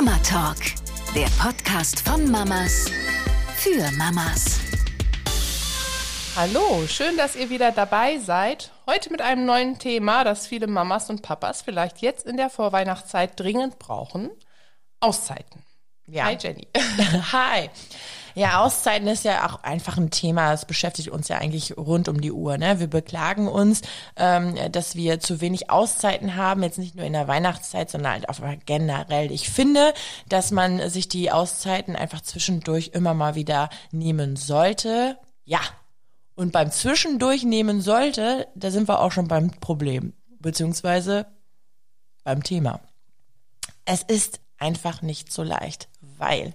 Mama Talk, der Podcast von Mamas für Mamas. Hallo, schön, dass ihr wieder dabei seid. Heute mit einem neuen Thema, das viele Mamas und Papas vielleicht jetzt in der Vorweihnachtszeit dringend brauchen. Auszeiten. Ja. Hi Jenny. Hi. Ja, Auszeiten ist ja auch einfach ein Thema. Es beschäftigt uns ja eigentlich rund um die Uhr. Ne? Wir beklagen uns, ähm, dass wir zu wenig Auszeiten haben, jetzt nicht nur in der Weihnachtszeit, sondern halt auch generell. Ich finde, dass man sich die Auszeiten einfach zwischendurch immer mal wieder nehmen sollte. Ja. Und beim Zwischendurch nehmen sollte, da sind wir auch schon beim Problem, beziehungsweise beim Thema. Es ist einfach nicht so leicht, weil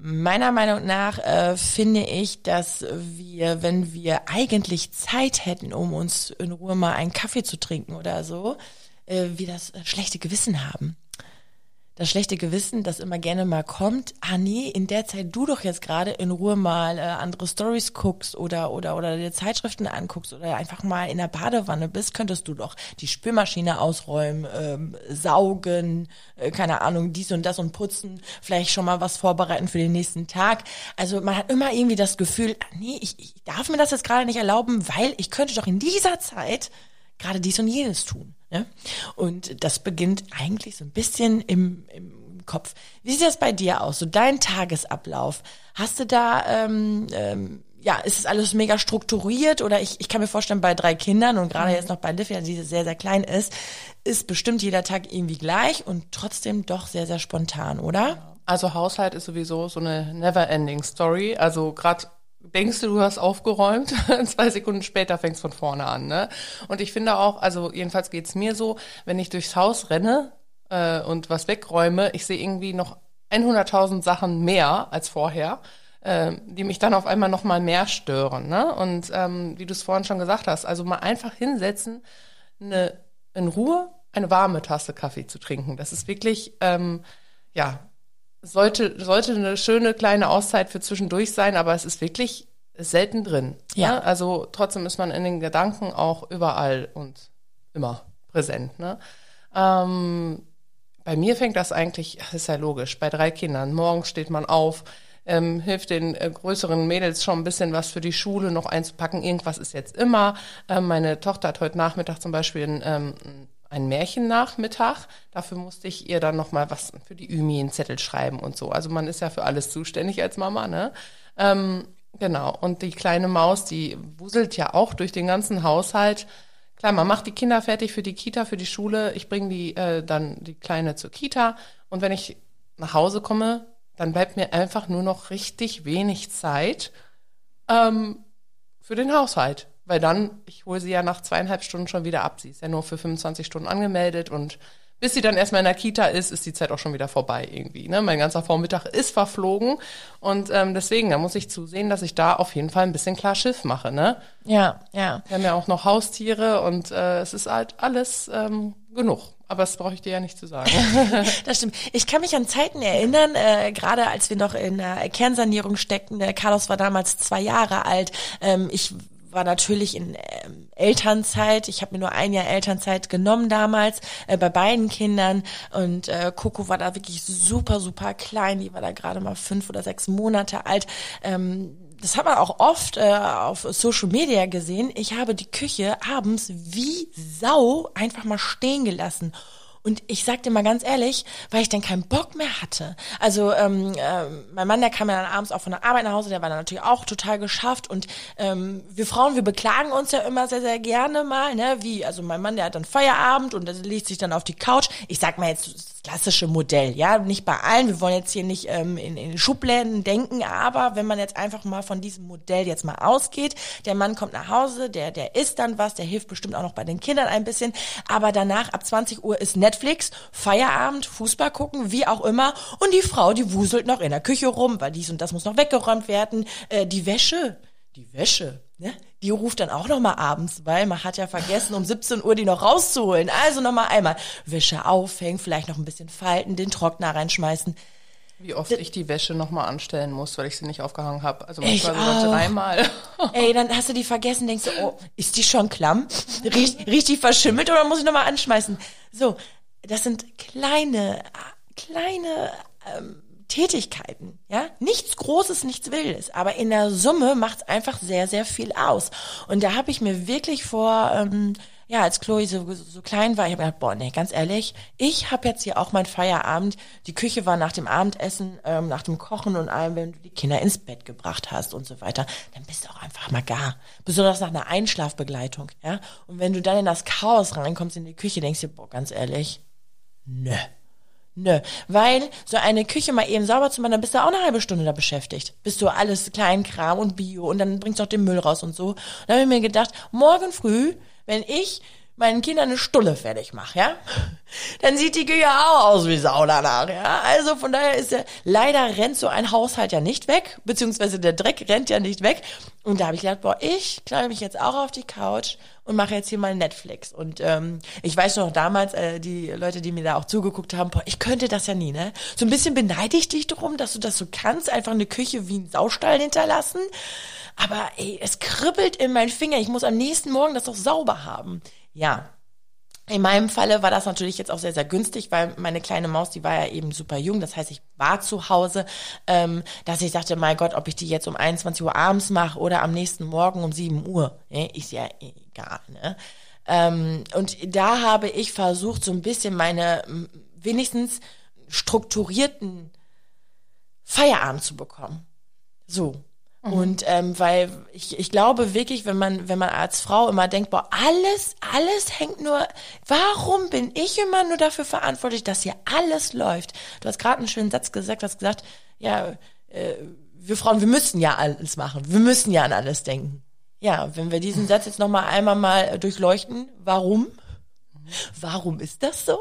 Meiner Meinung nach äh, finde ich, dass wir, wenn wir eigentlich Zeit hätten, um uns in Ruhe mal einen Kaffee zu trinken oder so, äh, wir das schlechte Gewissen haben das schlechte Gewissen, das immer gerne mal kommt, ah nee, in der Zeit du doch jetzt gerade in Ruhe mal äh, andere Stories guckst oder oder oder dir Zeitschriften anguckst oder einfach mal in der Badewanne bist, könntest du doch die Spülmaschine ausräumen, ähm, saugen, äh, keine Ahnung, dies und das und putzen, vielleicht schon mal was vorbereiten für den nächsten Tag. Also man hat immer irgendwie das Gefühl, ah, nee, ich, ich darf mir das jetzt gerade nicht erlauben, weil ich könnte doch in dieser Zeit gerade dies und jenes tun. Ne? Und das beginnt eigentlich so ein bisschen im, im Kopf. Wie sieht das bei dir aus? So dein Tagesablauf. Hast du da, ähm, ähm, ja, ist es alles mega strukturiert oder ich, ich kann mir vorstellen, bei drei Kindern und gerade mhm. jetzt noch bei Livia, die sehr, sehr klein ist, ist bestimmt jeder Tag irgendwie gleich und trotzdem doch sehr, sehr spontan, oder? Also Haushalt ist sowieso so eine never-ending Story. Also gerade denkst du, du hast aufgeräumt, zwei Sekunden später fängst von vorne an. Ne? Und ich finde auch, also jedenfalls geht's mir so, wenn ich durchs Haus renne äh, und was wegräume, ich sehe irgendwie noch 100.000 Sachen mehr als vorher, äh, die mich dann auf einmal noch mal mehr stören. Ne? Und ähm, wie du es vorhin schon gesagt hast, also mal einfach hinsetzen, eine, in Ruhe eine warme Tasse Kaffee zu trinken. Das ist wirklich, ähm, ja, sollte, sollte eine schöne kleine Auszeit für zwischendurch sein, aber es ist wirklich selten drin. Ja. Ne? Also trotzdem ist man in den Gedanken auch überall und immer präsent. Ne? Ähm, bei mir fängt das eigentlich, das ist ja logisch, bei drei Kindern. Morgens steht man auf, ähm, hilft den äh, größeren Mädels schon ein bisschen was für die Schule noch einzupacken. Irgendwas ist jetzt immer. Ähm, meine Tochter hat heute Nachmittag zum Beispiel ein, ähm, ein Märchennachmittag. Dafür musste ich ihr dann noch mal was für die Ümi einen Zettel schreiben und so. Also man ist ja für alles zuständig als Mama, ne? Ähm, genau. Und die kleine Maus, die wuselt ja auch durch den ganzen Haushalt. Klar, man macht die Kinder fertig für die Kita, für die Schule. Ich bringe die äh, dann die Kleine zur Kita. Und wenn ich nach Hause komme, dann bleibt mir einfach nur noch richtig wenig Zeit ähm, für den Haushalt. Weil dann, ich hole sie ja nach zweieinhalb Stunden schon wieder ab. Sie ist ja nur für 25 Stunden angemeldet und bis sie dann erstmal in der Kita ist, ist die Zeit auch schon wieder vorbei irgendwie. Ne? Mein ganzer Vormittag ist verflogen und ähm, deswegen, da muss ich zusehen, dass ich da auf jeden Fall ein bisschen klar Schiff mache. Ne? Ja, ja. Wir haben ja auch noch Haustiere und äh, es ist halt alles ähm, genug. Aber das brauche ich dir ja nicht zu sagen. das stimmt. Ich kann mich an Zeiten erinnern, äh, gerade als wir noch in der Kernsanierung steckten. Der Carlos war damals zwei Jahre alt. Ähm, ich war natürlich in ähm, Elternzeit. Ich habe mir nur ein Jahr Elternzeit genommen damals äh, bei beiden Kindern und äh, Coco war da wirklich super super klein. Die war da gerade mal fünf oder sechs Monate alt. Ähm, das hat man auch oft äh, auf Social Media gesehen. Ich habe die Küche abends wie Sau einfach mal stehen gelassen und ich sag dir mal ganz ehrlich, weil ich dann keinen Bock mehr hatte. Also ähm, äh, mein Mann, der kam ja dann abends auch von der Arbeit nach Hause, der war dann natürlich auch total geschafft. Und ähm, wir Frauen, wir beklagen uns ja immer sehr, sehr gerne mal, ne? Wie, also mein Mann, der hat dann Feierabend und legt sich dann auf die Couch. Ich sag mal jetzt klassische Modell, ja, nicht bei allen. Wir wollen jetzt hier nicht ähm, in, in Schubläden denken, aber wenn man jetzt einfach mal von diesem Modell jetzt mal ausgeht, der Mann kommt nach Hause, der, der isst dann was, der hilft bestimmt auch noch bei den Kindern ein bisschen, aber danach ab 20 Uhr ist Netflix, Feierabend, Fußball gucken, wie auch immer und die Frau, die wuselt noch in der Küche rum, weil dies und das muss noch weggeräumt werden, äh, die Wäsche, die Wäsche, ne? Die ruft dann auch noch mal abends, weil man hat ja vergessen, um 17 Uhr die noch rauszuholen. Also noch mal einmal Wäsche aufhängen, vielleicht noch ein bisschen falten, den Trockner reinschmeißen. Wie oft ich die Wäsche noch mal anstellen muss, weil ich sie nicht aufgehangen habe. Also manchmal sogar dreimal. Ey, dann hast du die vergessen, denkst du, oh, ist die schon klamm? Riecht, riecht die verschimmelt oder muss ich noch mal anschmeißen? So, das sind kleine kleine ähm, Tätigkeiten, ja, nichts Großes, nichts Wildes, aber in der Summe macht es einfach sehr, sehr viel aus. Und da habe ich mir wirklich vor, ähm, ja, als Chloe so, so klein war, ich habe gedacht, boah, nee, ganz ehrlich, ich habe jetzt hier auch mein Feierabend. Die Küche war nach dem Abendessen, ähm, nach dem Kochen und allem, wenn du die Kinder ins Bett gebracht hast und so weiter, dann bist du auch einfach mal gar. Besonders nach einer Einschlafbegleitung, ja. Und wenn du dann in das Chaos reinkommst in die Küche, denkst du, boah, ganz ehrlich, nö. Nö, weil so eine Küche mal eben sauber zu machen, dann bist du auch eine halbe Stunde da beschäftigt. Bist du alles Kleinkram und Bio und dann bringst du auch den Müll raus und so. Und dann habe ich mir gedacht, morgen früh, wenn ich meinen Kindern eine Stulle fertig mache, ja, dann sieht die Küche auch aus wie Sau danach, ja. Also von daher ist ja, leider rennt so ein Haushalt ja nicht weg, beziehungsweise der Dreck rennt ja nicht weg. Und da habe ich gedacht, boah, ich kleide mich jetzt auch auf die Couch und mache jetzt hier mal Netflix. Und ähm, ich weiß noch damals, äh, die Leute, die mir da auch zugeguckt haben, boah, ich könnte das ja nie, ne? So ein bisschen beneide ich dich darum, dass du das so kannst, einfach eine Küche wie ein Saustall hinterlassen. Aber ey, es kribbelt in meinen Finger. Ich muss am nächsten Morgen das doch sauber haben. Ja, in meinem Falle war das natürlich jetzt auch sehr, sehr günstig, weil meine kleine Maus, die war ja eben super jung. Das heißt, ich war zu Hause, ähm, dass ich dachte, mein Gott, ob ich die jetzt um 21 Uhr abends mache oder am nächsten Morgen um 7 Uhr, ne, ist ja egal. Ne? Ähm, und da habe ich versucht, so ein bisschen meine wenigstens strukturierten Feierabend zu bekommen. So. Mhm. Und ähm, weil ich, ich glaube wirklich, wenn man, wenn man als Frau immer denkt, boah, alles, alles hängt nur, warum bin ich immer nur dafür verantwortlich, dass hier alles läuft? Du hast gerade einen schönen Satz gesagt, hast gesagt, ja, äh, wir Frauen, wir müssen ja alles machen, wir müssen ja an alles denken. Ja, wenn wir diesen Satz jetzt nochmal einmal mal durchleuchten, warum? Warum ist das so?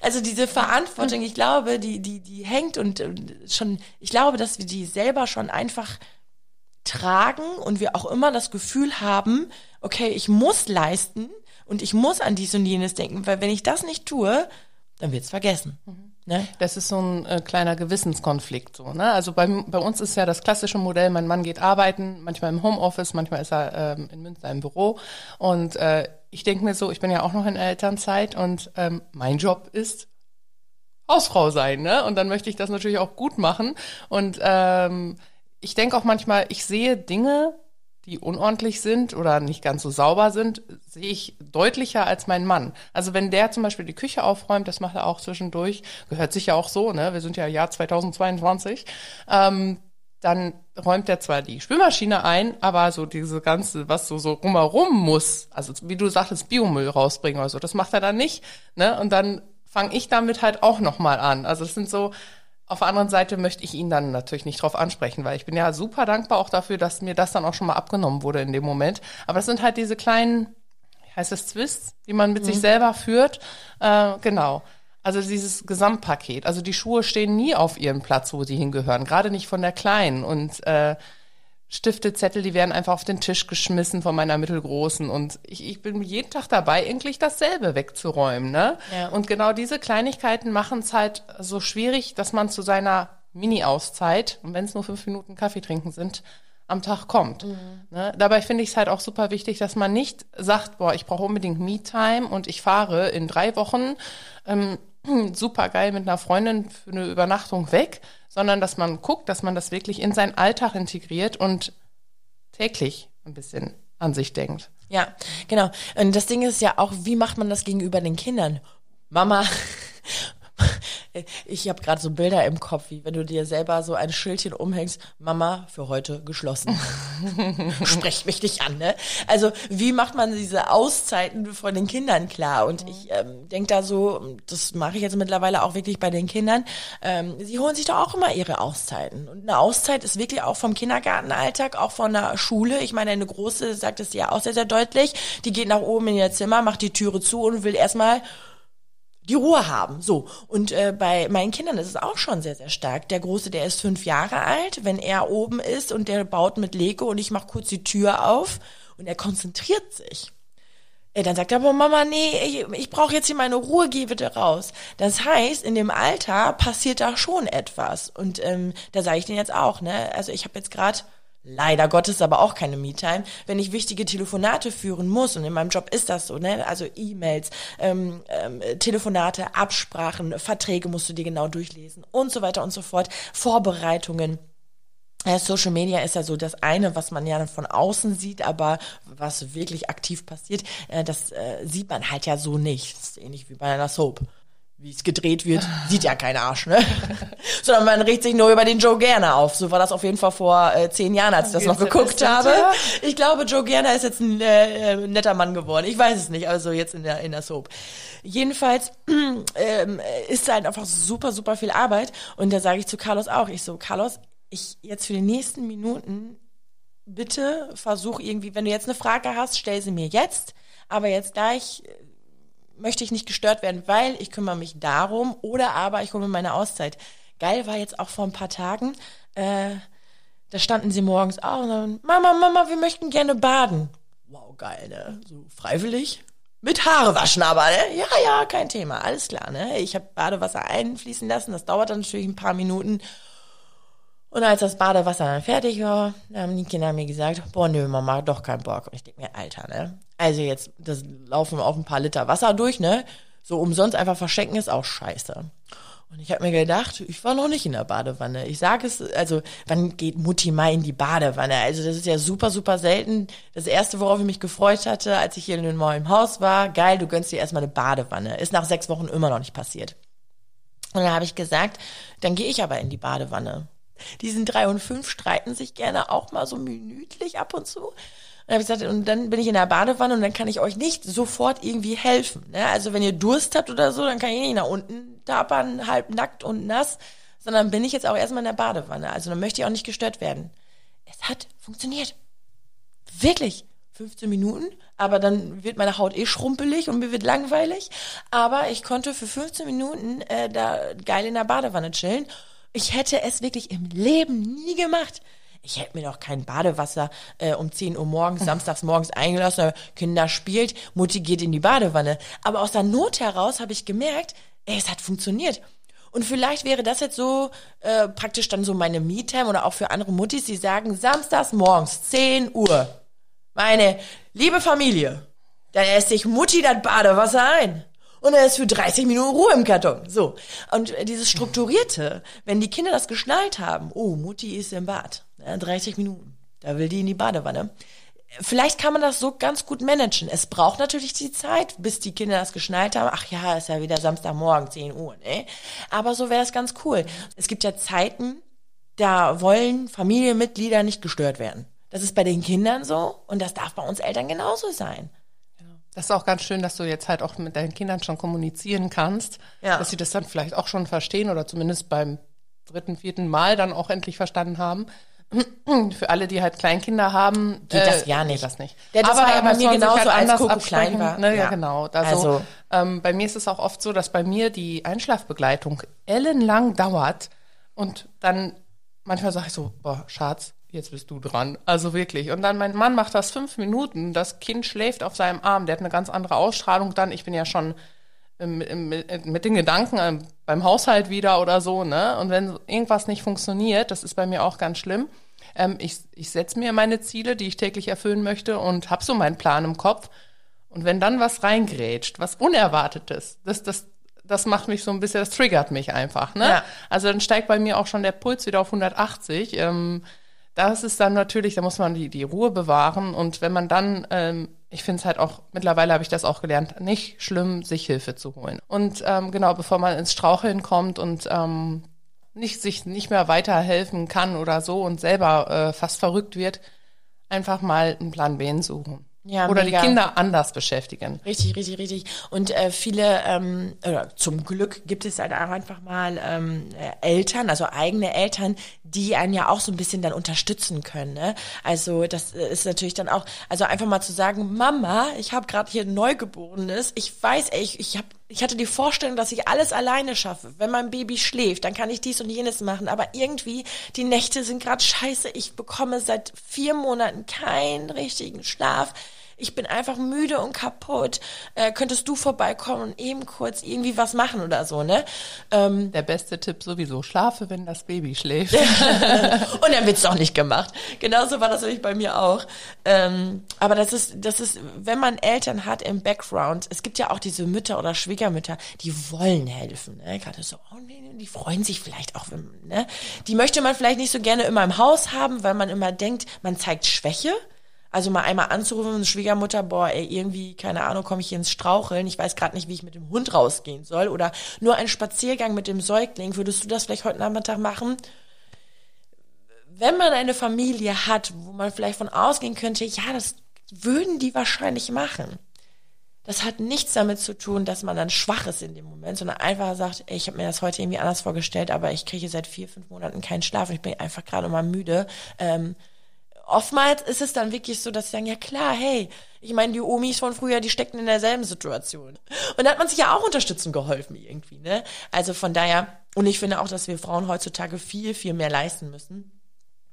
Also diese Verantwortung, ich glaube, die, die, die hängt und schon, ich glaube, dass wir die selber schon einfach tragen und wir auch immer das Gefühl haben, okay, ich muss leisten und ich muss an dies und jenes denken, weil wenn ich das nicht tue, dann wird's vergessen. Mhm. Ne? Das ist so ein äh, kleiner Gewissenskonflikt. So, ne? Also bei, bei uns ist ja das klassische Modell, mein Mann geht arbeiten, manchmal im Homeoffice, manchmal ist er ähm, in Münster im Büro. Und äh, ich denke mir so, ich bin ja auch noch in Elternzeit und ähm, mein Job ist Hausfrau sein. Ne? Und dann möchte ich das natürlich auch gut machen. Und ähm, ich denke auch manchmal, ich sehe Dinge, die unordentlich sind oder nicht ganz so sauber sind, sehe ich deutlicher als mein Mann. Also wenn der zum Beispiel die Küche aufräumt, das macht er auch zwischendurch, gehört sich ja auch so, ne? Wir sind ja Jahr 2022. Ähm, dann räumt er zwar die Spülmaschine ein, aber so diese ganze, was so, so rumherum muss, also wie du sagtest, Biomüll rausbringen oder so, das macht er dann nicht, ne? Und dann fange ich damit halt auch nochmal an. Also es sind so, auf der anderen Seite möchte ich ihn dann natürlich nicht drauf ansprechen, weil ich bin ja super dankbar auch dafür, dass mir das dann auch schon mal abgenommen wurde in dem Moment. Aber das sind halt diese kleinen, heißt es Twists, die man mit mhm. sich selber führt. Äh, genau. Also dieses Gesamtpaket. Also die Schuhe stehen nie auf ihrem Platz, wo sie hingehören, gerade nicht von der Kleinen. Und äh, Stifte, Zettel, die werden einfach auf den Tisch geschmissen von meiner mittelgroßen und ich, ich bin jeden Tag dabei, eigentlich dasselbe wegzuräumen. Ne? Ja. Und genau diese Kleinigkeiten machen es halt so schwierig, dass man zu seiner Mini-Auszeit, und wenn es nur fünf Minuten Kaffee trinken sind, am Tag kommt. Mhm. Ne? Dabei finde ich es halt auch super wichtig, dass man nicht sagt, boah, ich brauche unbedingt Me-Time und ich fahre in drei Wochen ähm, super geil mit einer Freundin für eine Übernachtung weg, sondern dass man guckt, dass man das wirklich in seinen Alltag integriert und täglich ein bisschen an sich denkt. Ja, genau. Und das Ding ist ja auch, wie macht man das gegenüber den Kindern? Mama, ich habe gerade so Bilder im Kopf, wie wenn du dir selber so ein Schildchen umhängst, Mama für heute geschlossen. Sprecht mich nicht an, ne? Also wie macht man diese Auszeiten von den Kindern klar? Und ich ähm, denke da so, das mache ich jetzt mittlerweile auch wirklich bei den Kindern, ähm, sie holen sich doch auch immer ihre Auszeiten. Und eine Auszeit ist wirklich auch vom Kindergartenalltag, auch von der Schule. Ich meine, eine große sagt es ja auch sehr, sehr deutlich, die geht nach oben in ihr Zimmer, macht die Türe zu und will erstmal die Ruhe haben. So. Und äh, bei meinen Kindern ist es auch schon sehr, sehr stark. Der Große, der ist fünf Jahre alt. Wenn er oben ist und der baut mit Lego und ich mache kurz die Tür auf und er konzentriert sich. Äh, dann sagt er, aber Mama, nee, ich, ich brauche jetzt hier meine Ruhe, geh bitte raus. Das heißt, in dem Alter passiert da schon etwas. Und ähm, da sage ich den jetzt auch, ne? Also ich habe jetzt gerade leider Gottes aber auch keine Me-Time, wenn ich wichtige Telefonate führen muss und in meinem Job ist das so, ne? Also E-Mails, ähm, ähm, Telefonate, Absprachen, Verträge musst du dir genau durchlesen und so weiter und so fort, Vorbereitungen. Social Media ist ja so das eine, was man ja von außen sieht, aber was wirklich aktiv passiert, äh, das äh, sieht man halt ja so nicht. Das ist ähnlich wie bei einer Soap wie es gedreht wird, sieht ja kein Arsch, ne? Sondern man regt sich nur über den Joe Gerner auf. So war das auf jeden Fall vor äh, zehn Jahren, als ich das noch geguckt habe. Ich glaube, Joe Gerner ist jetzt ein äh, äh, netter Mann geworden. Ich weiß es nicht, also jetzt in der, in der Soap. Jedenfalls ähm, ist halt einfach super, super viel Arbeit. Und da sage ich zu Carlos auch, ich so, Carlos, ich jetzt für die nächsten Minuten bitte versuch irgendwie, wenn du jetzt eine Frage hast, stell sie mir jetzt. Aber jetzt gleich möchte ich nicht gestört werden, weil ich kümmere mich darum oder aber ich hole mir meine Auszeit. Geil war jetzt auch vor ein paar Tagen, äh, da standen sie morgens auf und dann, Mama, Mama, wir möchten gerne baden. Wow, geil, ne? So freiwillig. Mit Haare waschen aber, ne? Ja, ja, kein Thema, alles klar, ne? Ich habe Badewasser einfließen lassen, das dauert dann natürlich ein paar Minuten. Und als das Badewasser dann fertig war, haben die Kinder mir gesagt, boah, nö, Mama, doch kein Bock. Und ich denke mir, Alter, ne? Also jetzt, das laufen auf ein paar Liter Wasser durch, ne? So umsonst einfach verschenken ist auch scheiße. Und ich habe mir gedacht, ich war noch nicht in der Badewanne. Ich sage es, also wann geht Mutti mal in die Badewanne? Also das ist ja super, super selten. Das erste, worauf ich mich gefreut hatte, als ich hier in dem neuen Haus war, geil, du gönnst dir erstmal eine Badewanne. Ist nach sechs Wochen immer noch nicht passiert. Und dann habe ich gesagt, dann gehe ich aber in die Badewanne. Die sind drei und fünf streiten sich gerne auch mal so minütlich ab und zu. Und, ich gesagt, und dann bin ich in der Badewanne und dann kann ich euch nicht sofort irgendwie helfen. Ne? Also wenn ihr Durst habt oder so, dann kann ich nicht nach unten tapern, halb nackt und nass, sondern bin ich jetzt auch erstmal in der Badewanne. Also dann möchte ich auch nicht gestört werden. Es hat funktioniert. Wirklich. 15 Minuten, aber dann wird meine Haut eh schrumpelig und mir wird langweilig. Aber ich konnte für 15 Minuten äh, da geil in der Badewanne chillen ich hätte es wirklich im Leben nie gemacht. Ich hätte mir doch kein Badewasser äh, um 10 Uhr morgens, samstags morgens eingelassen. Kinder spielt, Mutti geht in die Badewanne. Aber aus der Not heraus habe ich gemerkt, ey, es hat funktioniert. Und vielleicht wäre das jetzt so äh, praktisch dann so meine Me-Time oder auch für andere Muttis, die sagen, samstags morgens, 10 Uhr. Meine liebe Familie, da esse ich Mutti das Badewasser ein und er ist für 30 Minuten Ruhe im Karton. So. Und dieses Strukturierte, wenn die Kinder das geschnallt haben, oh, Mutti ist im Bad, ja, 30 Minuten, da will die in die Badewanne. Vielleicht kann man das so ganz gut managen. Es braucht natürlich die Zeit, bis die Kinder das geschnallt haben. Ach ja, ist ja wieder Samstagmorgen, 10 Uhr, ne? Aber so wäre es ganz cool. Es gibt ja Zeiten, da wollen Familienmitglieder nicht gestört werden. Das ist bei den Kindern so und das darf bei uns Eltern genauso sein. Das ist auch ganz schön, dass du jetzt halt auch mit deinen Kindern schon kommunizieren kannst, ja. dass sie das dann vielleicht auch schon verstehen oder zumindest beim dritten, vierten Mal dann auch endlich verstanden haben. Für alle, die halt Kleinkinder haben, geht das ja nicht. Das nicht. Ja, das Aber war ja bei mir genauso, halt als Coco klein war. Ne? Ja. ja, genau. Also, also. Ähm, bei mir ist es auch oft so, dass bei mir die Einschlafbegleitung ellenlang dauert und dann manchmal sage ich so, boah, Schatz, jetzt bist du dran. Also wirklich. Und dann mein Mann macht das fünf Minuten. Das Kind schläft auf seinem Arm. Der hat eine ganz andere Ausstrahlung dann. Ich bin ja schon mit, mit den Gedanken ähm, beim Haushalt wieder oder so, ne? Und wenn irgendwas nicht funktioniert, das ist bei mir auch ganz schlimm. Ähm, ich ich setze mir meine Ziele, die ich täglich erfüllen möchte und habe so meinen Plan im Kopf. Und wenn dann was reingrätscht, was Unerwartetes, das, das, das macht mich so ein bisschen, das triggert mich einfach, ne? Ja. Also dann steigt bei mir auch schon der Puls wieder auf 180. Ähm, das ist dann natürlich, da muss man die, die Ruhe bewahren und wenn man dann, ähm, ich finde es halt auch, mittlerweile habe ich das auch gelernt, nicht schlimm, sich Hilfe zu holen. Und ähm, genau, bevor man ins Straucheln kommt und ähm, nicht sich nicht mehr weiterhelfen kann oder so und selber äh, fast verrückt wird, einfach mal einen Plan B suchen. Ja, oder mega. die Kinder anders beschäftigen. Richtig, richtig, richtig. Und äh, viele, ähm, oder zum Glück gibt es halt auch einfach mal ähm, Eltern, also eigene Eltern, die einen ja auch so ein bisschen dann unterstützen können. Ne? Also das ist natürlich dann auch, also einfach mal zu sagen, Mama, ich habe gerade hier ein Neugeborenes, ich weiß, ey, ich, ich habe ich hatte die Vorstellung, dass ich alles alleine schaffe. Wenn mein Baby schläft, dann kann ich dies und jenes machen. Aber irgendwie, die Nächte sind gerade scheiße. Ich bekomme seit vier Monaten keinen richtigen Schlaf ich bin einfach müde und kaputt. Äh, könntest du vorbeikommen und eben kurz irgendwie was machen oder so, ne? Ähm, Der beste Tipp sowieso, schlafe, wenn das Baby schläft. und dann wird's doch nicht gemacht. Genauso war das nämlich bei mir auch. Ähm, aber das ist, das ist, wenn man Eltern hat im Background, es gibt ja auch diese Mütter oder Schwiegermütter, die wollen helfen. Ne? Gerade so, oh nee, die freuen sich vielleicht auch, wenn, ne? Die möchte man vielleicht nicht so gerne immer im Haus haben, weil man immer denkt, man zeigt Schwäche. Also mal einmal anzurufen, eine Schwiegermutter, boah, ey, irgendwie, keine Ahnung, komme ich hier ins Straucheln, ich weiß gerade nicht, wie ich mit dem Hund rausgehen soll. Oder nur ein Spaziergang mit dem Säugling, würdest du das vielleicht heute Nachmittag machen? Wenn man eine Familie hat, wo man vielleicht von ausgehen könnte, ja, das würden die wahrscheinlich machen. Das hat nichts damit zu tun, dass man dann schwach ist in dem Moment, sondern einfach sagt, ey, ich habe mir das heute irgendwie anders vorgestellt, aber ich kriege seit vier, fünf Monaten keinen Schlaf und ich bin einfach gerade mal müde. Ähm, oftmals ist es dann wirklich so, dass sie sagen, ja klar, hey, ich meine, die Omis von früher, die steckten in derselben Situation. Und da hat man sich ja auch unterstützend geholfen irgendwie, ne? Also von daher, und ich finde auch, dass wir Frauen heutzutage viel, viel mehr leisten müssen,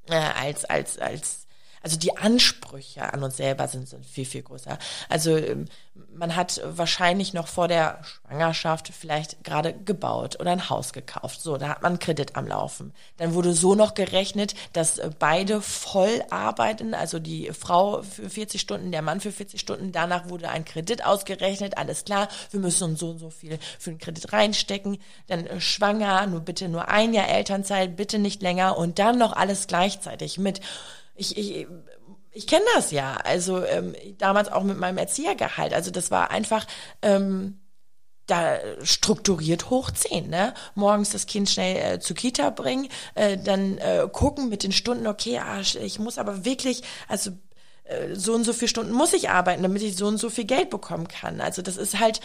äh, als, als, als, also die Ansprüche an uns selber sind, sind viel, viel größer. Also ähm, man hat wahrscheinlich noch vor der Schwangerschaft vielleicht gerade gebaut oder ein Haus gekauft. So, da hat man einen Kredit am Laufen. Dann wurde so noch gerechnet, dass äh, beide voll arbeiten, also die Frau für 40 Stunden, der Mann für 40 Stunden. Danach wurde ein Kredit ausgerechnet. Alles klar, wir müssen uns so und so viel für den Kredit reinstecken. Dann äh, schwanger, nur bitte nur ein Jahr Elternzeit, bitte nicht länger und dann noch alles gleichzeitig mit ich, ich, ich kenne das ja. Also ähm, damals auch mit meinem Erziehergehalt. Also das war einfach ähm, da strukturiert hoch zehn. Ne? Morgens das Kind schnell äh, zur Kita bringen, äh, dann äh, gucken mit den Stunden, okay, ah, ich muss aber wirklich, also äh, so und so viele Stunden muss ich arbeiten, damit ich so und so viel Geld bekommen kann. Also das ist halt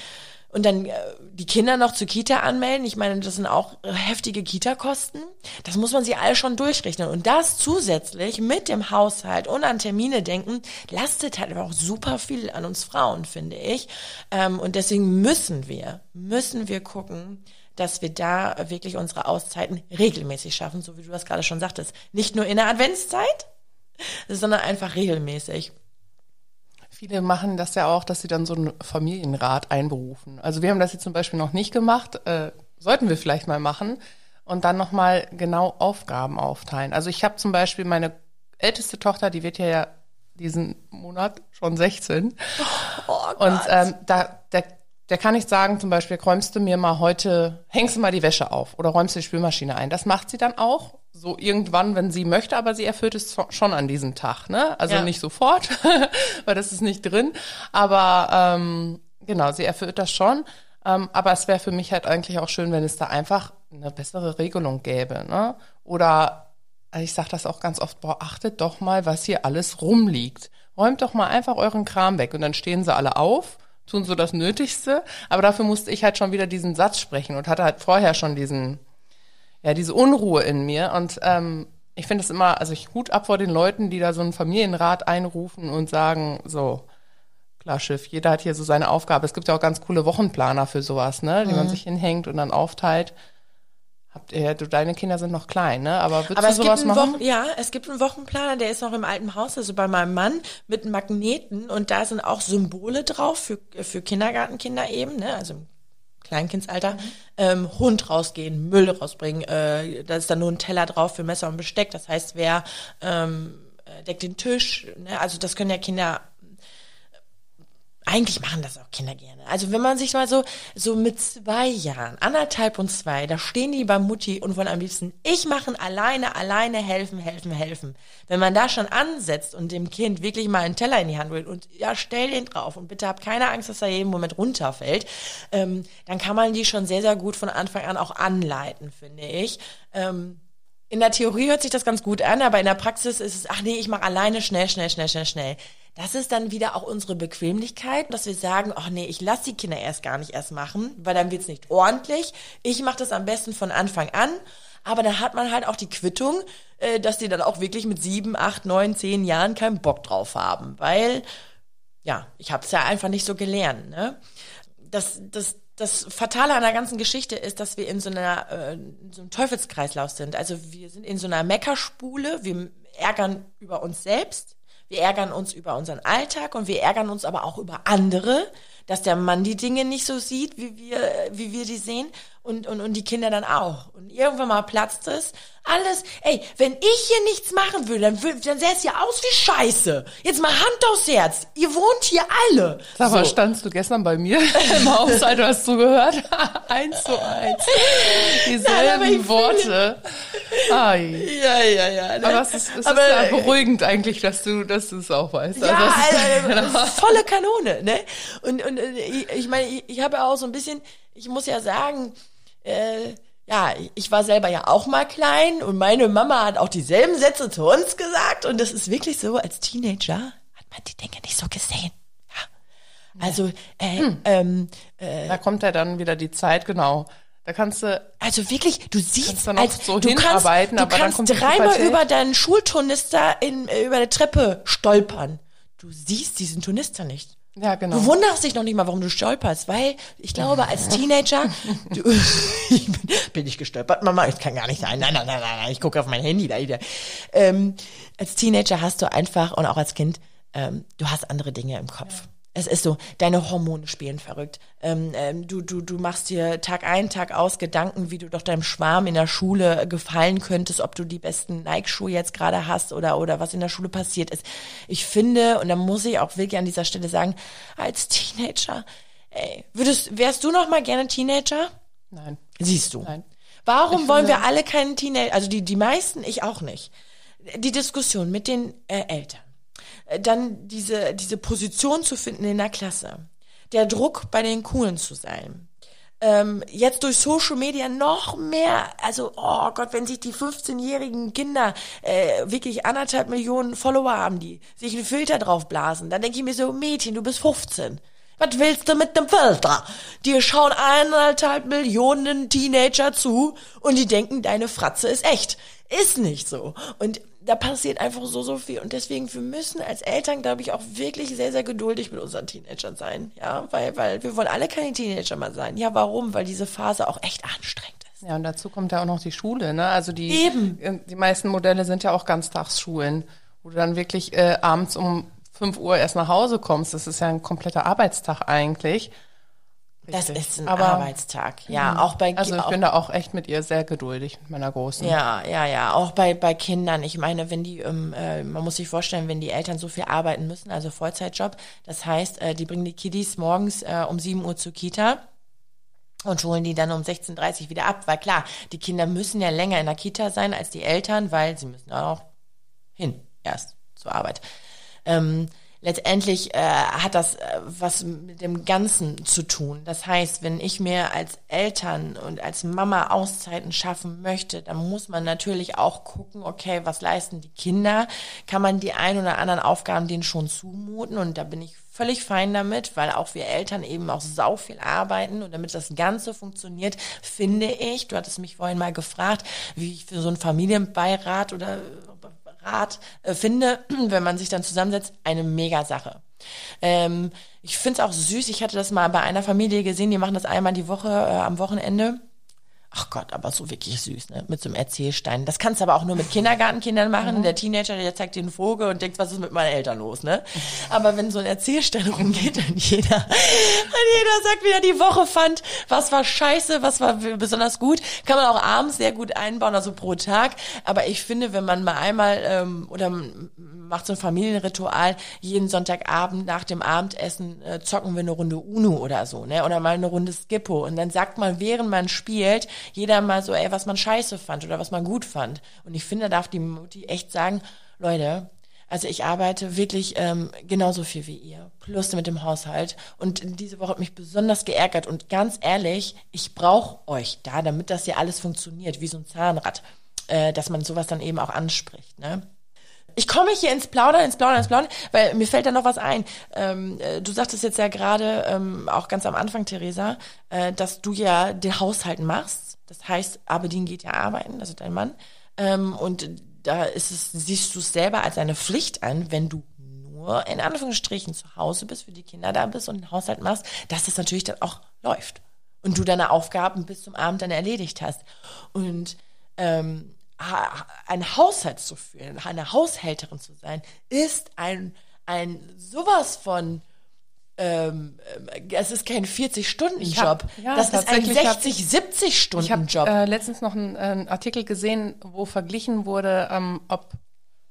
und dann äh, die Kinder noch zur Kita anmelden. Ich meine, das sind auch äh, heftige Kita-Kosten. Das muss man sich alle schon durchrechnen. Und das zusätzlich mit dem Haushalt und an Termine denken, lastet halt auch super viel an uns Frauen, finde ich. Ähm, und deswegen müssen wir, müssen wir gucken, dass wir da wirklich unsere Auszeiten regelmäßig schaffen, so wie du das gerade schon sagtest. Nicht nur in der Adventszeit, sondern einfach regelmäßig. Viele machen das ja auch, dass sie dann so einen Familienrat einberufen. Also wir haben das jetzt zum Beispiel noch nicht gemacht, äh, sollten wir vielleicht mal machen und dann nochmal genau Aufgaben aufteilen. Also ich habe zum Beispiel meine älteste Tochter, die wird ja diesen Monat schon 16. Oh, und ähm, da, der, der kann nicht sagen, zum Beispiel, räumst du mir mal heute, hängst du mal die Wäsche auf oder räumst du die Spülmaschine ein. Das macht sie dann auch so irgendwann, wenn sie möchte, aber sie erfüllt es schon an diesem Tag, ne? Also ja. nicht sofort, weil das ist nicht drin. Aber ähm, genau, sie erfüllt das schon. Ähm, aber es wäre für mich halt eigentlich auch schön, wenn es da einfach eine bessere Regelung gäbe, ne? Oder also ich sage das auch ganz oft, boah, achtet doch mal, was hier alles rumliegt. Räumt doch mal einfach euren Kram weg und dann stehen sie alle auf, tun so das Nötigste. Aber dafür musste ich halt schon wieder diesen Satz sprechen und hatte halt vorher schon diesen ja, diese Unruhe in mir. Und ähm, ich finde es immer, also ich hut ab vor den Leuten, die da so einen Familienrat einrufen und sagen, so, klar, Schiff, jeder hat hier so seine Aufgabe. Es gibt ja auch ganz coole Wochenplaner für sowas, ne, die mhm. man sich hinhängt und dann aufteilt. Habt ihr, du, deine Kinder sind noch klein, ne? Aber würdest Aber du sowas machen? Wochen, ja, es gibt einen Wochenplaner, der ist noch im alten Haus, also bei meinem Mann, mit Magneten und da sind auch Symbole drauf für, für Kindergartenkinder eben, ne? Also Kleinkindsalter, mhm. ähm, Hund rausgehen, Müll rausbringen, äh, da ist dann nur ein Teller drauf für Messer und Besteck. Das heißt, wer ähm, äh, deckt den Tisch, ne? also das können ja Kinder eigentlich machen das auch Kinder gerne. Also wenn man sich mal so, so mit zwei Jahren, anderthalb und zwei, da stehen die bei Mutti und wollen am liebsten, ich machen alleine, alleine helfen, helfen, helfen. Wenn man da schon ansetzt und dem Kind wirklich mal einen Teller in die Hand will und ja, stell den drauf und bitte hab keine Angst, dass er jeden Moment runterfällt, ähm, dann kann man die schon sehr, sehr gut von Anfang an auch anleiten, finde ich. Ähm, in der Theorie hört sich das ganz gut an, aber in der Praxis ist es, ach nee, ich mache alleine schnell, schnell, schnell, schnell, schnell. Das ist dann wieder auch unsere Bequemlichkeit, dass wir sagen, ach nee, ich lasse die Kinder erst gar nicht erst machen, weil dann wird's nicht ordentlich. Ich mache das am besten von Anfang an. Aber dann hat man halt auch die Quittung, äh, dass die dann auch wirklich mit sieben, acht, neun, zehn Jahren keinen Bock drauf haben. Weil, ja, ich habe es ja einfach nicht so gelernt. Ne? Das, das, das Fatale an der ganzen Geschichte ist, dass wir in so einer äh, in so einem Teufelskreislauf sind. Also wir sind in so einer Meckerspule, wir ärgern über uns selbst, Wir ärgern uns über unseren Alltag und wir ärgern uns aber auch über andere, dass der Mann die Dinge nicht so sieht, wie wir, wie wir die sehen und, und, und die Kinder dann auch. Und irgendwann mal platzt es. Alles, ey, wenn ich hier nichts machen würde, dann, würd, dann sähe es ja aus wie Scheiße. Jetzt mal Hand aufs Herz. Ihr wohnt hier alle. Sag mal, standst du gestern bei mir im Haushalt, du hast zugehört? eins zu eins. Dieselben Nein, Worte. Ai. Ja, ja, ja. Ne? Aber es ist, es Aber, ist ja äh, beruhigend eigentlich, dass du, dass du es auch weißt. Ja, Also ist- Alter, volle Kanone, ne? Und, und äh, ich, ich meine, ich, ich habe ja auch so ein bisschen, ich muss ja sagen, äh, ja, ich war selber ja auch mal klein und meine Mama hat auch dieselben Sätze zu uns gesagt und das ist wirklich so, als Teenager hat man die Dinge nicht so gesehen. Ja. Also, äh, Hm. ähm, da kommt ja dann wieder die Zeit, genau. Da kannst du, also wirklich, du siehst, dann auch als, so du kannst, du aber dann kannst die dreimal über deinen Schulturnister in, äh, über der Treppe stolpern. Du siehst diesen Turnister nicht. Ja genau. Du wunderst dich noch nicht mal, warum du stolperst, weil ich glaube, als Teenager, du, ich bin, bin ich gestolpert, Mama, ich kann gar nicht sein, nein, nein, nein, nein, nein, ich gucke auf mein Handy da wieder. Ähm, als Teenager hast du einfach, und auch als Kind, ähm, du hast andere Dinge im Kopf. Es ist so, deine Hormone spielen verrückt. Ähm, ähm, du, du, du machst dir Tag ein, Tag aus Gedanken, wie du doch deinem Schwarm in der Schule gefallen könntest, ob du die besten Nike-Schuhe jetzt gerade hast oder, oder was in der Schule passiert ist. Ich finde, und da muss ich auch wirklich an dieser Stelle sagen, als Teenager, ey, würdest, wärst du noch mal gerne Teenager? Nein. Siehst du. Nein. Warum Ich wollen wir alle keinen Teenager, also die, die meisten, ich auch nicht. Die Diskussion mit den äh, Eltern. Äh, Dann diese, diese Position zu finden in der Klasse. Der Druck, bei den Coolen zu sein. Ähm, jetzt durch Social Media noch mehr, also oh Gott, wenn sich die 15-jährigen Kinder äh, wirklich anderthalb Millionen Follower haben, die sich einen Filter drauf blasen, dann denke ich mir so, Mädchen, du bist 15. Was willst du mit dem Filter? Dir schauen eineinhalb Millionen Teenager zu und die denken, deine Fratze ist echt. Ist nicht so. Und da passiert einfach so, so viel. Und deswegen, wir müssen als Eltern, glaube ich, auch wirklich sehr, sehr geduldig mit unseren Teenagern sein. Ja, weil, weil wir wollen alle keine Teenager mehr sein. Ja, warum? Weil diese Phase auch echt anstrengend ist. Ja, und dazu kommt ja auch noch die Schule, ne? Also die, Eben. äh, die meisten Modelle sind ja auch Ganztagsschulen, wo du dann wirklich äh, abends um 5 Uhr erst nach Hause kommst. Das ist ja ein kompletter Arbeitstag eigentlich. Das Richtig. ist ein Aber- Arbeitstag. Ja, auch bei Also ich auch, bin da auch echt mit ihr sehr geduldig, mit meiner Großen. Ja, ja, ja, auch bei, bei Kindern. Ich meine, wenn die, ähm, äh, man muss sich vorstellen, wenn die Eltern so viel arbeiten müssen, also Vollzeitjob, das heißt, äh, die bringen die Kiddies morgens äh, um 7 Uhr zur Kita und holen die dann um 16.30 Uhr wieder ab, weil klar, die Kinder müssen ja länger in der Kita sein als die Eltern, weil sie müssen auch hin erst zur Arbeit. Ähm, letztendlich äh, hat das äh, was mit dem Ganzen zu tun. Das heißt, wenn ich mir als Eltern und als Mama Auszeiten schaffen möchte, dann muss man natürlich auch gucken, okay, was leisten die Kinder? Kann man die ein oder anderen Aufgaben denen schon zumuten? Und da bin ich völlig fein damit, weil auch wir Eltern eben auch sau viel arbeiten und damit das Ganze funktioniert, finde ich, du hattest mich vorhin mal gefragt, wie ich für so einen Familienbeirat oder Rat äh, finde, wenn man sich dann zusammensetzt, eine mega Sache. Ähm, ich finde es auch süß. Ich hatte das mal bei einer Familie gesehen, die machen das einmal die Woche äh, am Wochenende. Ach Gott, aber so wirklich süß, ne? Mit so einem Erzählstein. Das kannst du aber auch nur mit Kindergartenkindern machen. Der Teenager, der zeigt dir einen Vogel und denkt, was ist mit meinen Eltern los, ne? Aber wenn so ein Erzählstein rumgeht und jeder, und jeder sagt, wie er die Woche fand, was war scheiße, was war besonders gut, kann man auch abends sehr gut einbauen, also pro Tag. Aber ich finde, wenn man mal einmal ähm, oder macht so ein Familienritual, jeden Sonntagabend nach dem Abendessen äh, zocken wir eine Runde Uno oder so, ne? Oder mal eine Runde Skippo. Und dann sagt man, während man spielt, jeder mal so, ey, was man scheiße fand oder was man gut fand. Und ich finde, da darf die Mutti echt sagen, Leute, also ich arbeite wirklich ähm, genauso viel wie ihr, plus mit dem Haushalt. Und diese Woche hat mich besonders geärgert. Und ganz ehrlich, ich brauche euch da, damit das hier alles funktioniert, wie so ein Zahnrad, äh, dass man sowas dann eben auch anspricht. Ne? Ich komme hier ins Plaudern, ins Plaudern, ins Plaudern, weil mir fällt da noch was ein. Ähm, äh, du sagtest jetzt ja gerade, ähm, auch ganz am Anfang, Theresa, äh, dass du ja den Haushalt machst. Das heißt, Abedin geht ja arbeiten, also dein Mann. Ähm, und da ist es, siehst du es selber als eine Pflicht an, wenn du nur in Anführungsstrichen zu Hause bist, für die Kinder da bist und den Haushalt machst, dass das natürlich dann auch läuft. Und du deine Aufgaben bis zum Abend dann erledigt hast. Und ähm, einen Haushalt zu führen, eine Haushälterin zu sein, ist ein, ein sowas von, ähm, ähm, es ist kein 40-Stunden-Job. hab- ja, das ist ein tatsächlich hab 60, Ich habe 70-Stunden-Job. äh, letztens noch einen, äh, einen Artikel gesehen, wo verglichen wurde, ähm, ob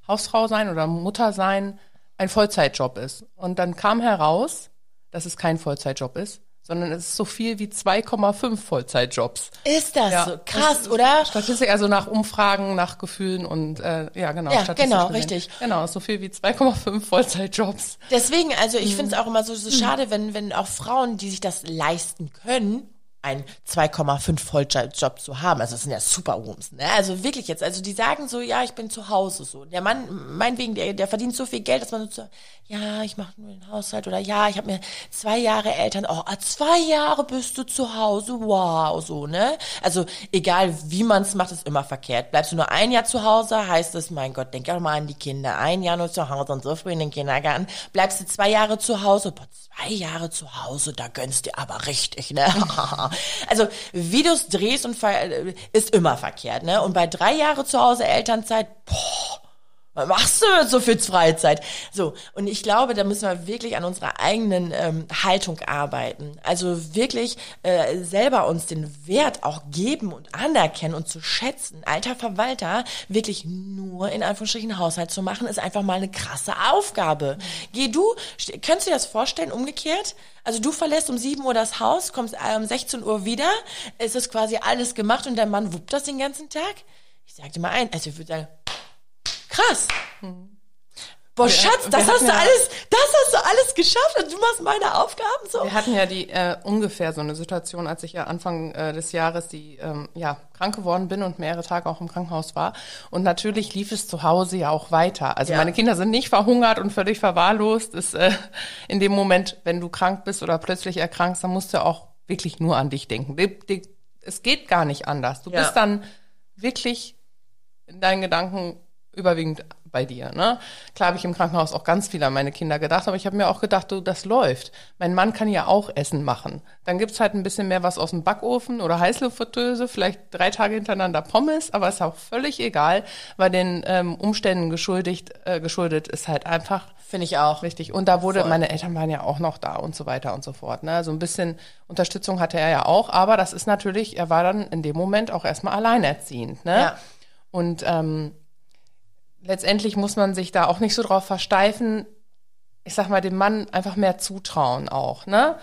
Hausfrau sein oder Mutter sein ein Vollzeitjob ist. Und dann kam heraus, dass es kein Vollzeitjob ist, sondern es ist so viel wie 2,5 Vollzeitjobs. ist das Ja, so krass, das- oder? Statistik, also nach Umfragen, nach Gefühlen und äh, ja, genau. Ja, statistisch genau, gesehen. richtig. Genau, ist so viel wie 2,5 Vollzeitjobs. Deswegen, also ich Mhm. finde es auch immer so, so schade, wenn, wenn auch Frauen, die sich das leisten können, einen 2,5 Volljob zu haben. Also das sind ja Superwomans, ne? Also wirklich jetzt, also die sagen so, ja, ich bin zu Hause so. Der Mann, meinetwegen, der, der verdient so viel Geld, dass man so, ja, ich mache nur den Haushalt oder ja, ich habe mir zwei Jahre Eltern, oh, ah, zwei Jahre bist du zu Hause, wow, so, ne? Also egal wie man es macht, ist immer verkehrt. Bleibst du nur ein Jahr zu Hause, heißt es, mein Gott, denk auch mal an die Kinder. Ein Jahr nur zu Hause und so früh in den Kindergarten. Bleibst du zwei Jahre zu Hause, boah, zwei Jahre zu Hause, da gönnst dir aber richtig, ne? also, es drehst und ver ist immer verkehrt, ne? Und bei drei Jahre zu Hause Elternzeit, boah, was machst du mit so viel Freizeit? So, und ich glaube, da müssen wir wirklich an unserer eigenen ähm, Haltung arbeiten. Also wirklich äh, selber uns den Wert auch geben und anerkennen und zu schätzen. Alter Verwalter wirklich nur in Anführungsstrichen Haushalt zu machen, ist einfach mal eine krasse Aufgabe. Geh du, st- kannst du dir das vorstellen, umgekehrt? Also du verlässt um 7 Uhr das Haus, kommst äh, um 16 Uhr wieder, es ist quasi alles gemacht und der Mann wuppt das den ganzen Tag? Ich sag dir mal ein, also ich würde sagen, Krass. Boah, Schatz, wir das hast du ja- alles, das hast du alles geschafft und du machst meine Aufgaben so. Wir hatten ja die äh, ungefähr so eine Situation, als ich ja Anfang äh, des Jahres die ähm, ja krank geworden bin und mehrere Tage auch im Krankenhaus war. Und natürlich lief es zu Hause ja auch weiter. Also Ja. meine Kinder sind nicht verhungert und völlig verwahrlost. Ist äh, in dem Moment, wenn du krank bist oder plötzlich erkrankst, dann musst du auch wirklich nur an dich denken. Es geht gar nicht anders. Du Ja. bist dann wirklich in deinen Gedanken überwiegend bei dir. Ne? Klar habe ich im Krankenhaus auch ganz viel an meine Kinder gedacht, aber ich habe mir auch gedacht, du, das läuft. Mein Mann kann ja auch Essen machen. Dann gibt's halt ein bisschen mehr was aus dem Backofen oder Heißluftfritteuse, vielleicht drei Tage hintereinander Pommes, aber ist auch völlig egal, weil den ähm, Umständen geschuldigt, äh, geschuldet ist halt einfach Finde ich auch. Richtig. Und da wurde, Voll. meine Eltern waren ja auch noch da und so weiter und so fort. Ne? Also ein bisschen Unterstützung hatte er ja auch, aber das ist natürlich, er war dann in dem Moment auch erstmal alleinerziehend. Ne? Ja. Und ähm, letztendlich muss man sich da auch nicht so drauf versteifen, ich sag mal, dem Mann einfach mehr zutrauen auch, ne?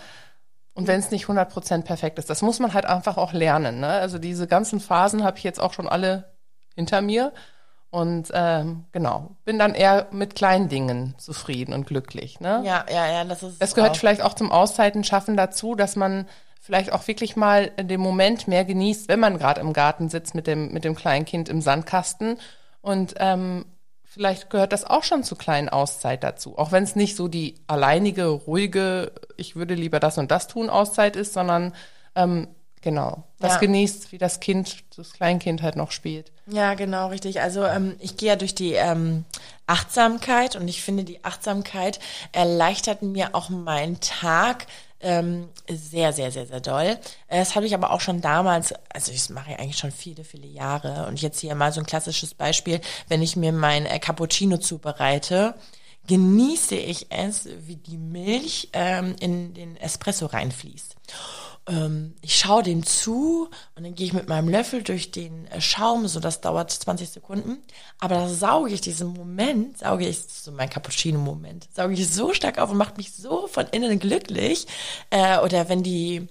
Und wenn es nicht 100% perfekt ist, das muss man halt einfach auch lernen, ne? Also diese ganzen Phasen habe ich jetzt auch schon alle hinter mir. Und ähm, genau, bin dann eher mit kleinen Dingen zufrieden und glücklich, ne? Ja, ja, ja, das ist. Das gehört auch. vielleicht auch zum Auszeiten schaffen dazu, dass man vielleicht auch wirklich mal dem Moment mehr genießt, wenn man gerade im Garten sitzt mit dem, mit dem kleinen Kind im Sandkasten. Und ähm, vielleicht gehört das auch schon zu kleinen Auszeit dazu. Auch wenn es nicht so die alleinige, ruhige, ich würde lieber das und das tun Auszeit ist, sondern ähm, genau, das Ja. genießt, wie das Kind, das Kleinkind halt noch spielt. Ja, genau, richtig. Also ähm, ich gehe ja durch die ähm, Achtsamkeit und ich finde, die Achtsamkeit erleichtert mir auch meinen Tag ähm, sehr, sehr, sehr, sehr doll. Äh, Das habe ich aber auch schon damals, also ich mache ja eigentlich schon viele, viele Jahre und jetzt hier mal so ein klassisches Beispiel, wenn ich mir mein äh, Cappuccino zubereite, genieße ich es, wie die Milch ähm, in den Espresso reinfließt ähm, ich schaue dem zu und dann gehe ich mit meinem Löffel durch den äh, Schaum, so das dauert 20 Sekunden. Aber da sauge ich diesen Moment, sauge ich, so mein Cappuccino-Moment, sauge ich so stark auf und macht mich so von innen glücklich. Äh, oder wenn die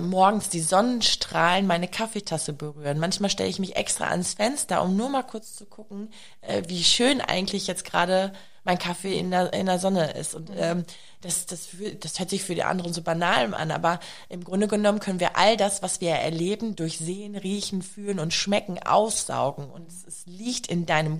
morgens die Sonnenstrahlen meine Kaffeetasse berühren. Manchmal stelle ich mich extra ans Fenster, um nur mal kurz zu gucken, äh, wie schön eigentlich jetzt gerade mein Kaffee in der, in der Sonne ist. Und ähm, das, das, das hört sich für die anderen so banal an, aber im Grunde genommen können wir all das, was wir erleben, durch Sehen, Riechen, Fühlen und Schmecken aussaugen. Und es, es liegt in deinem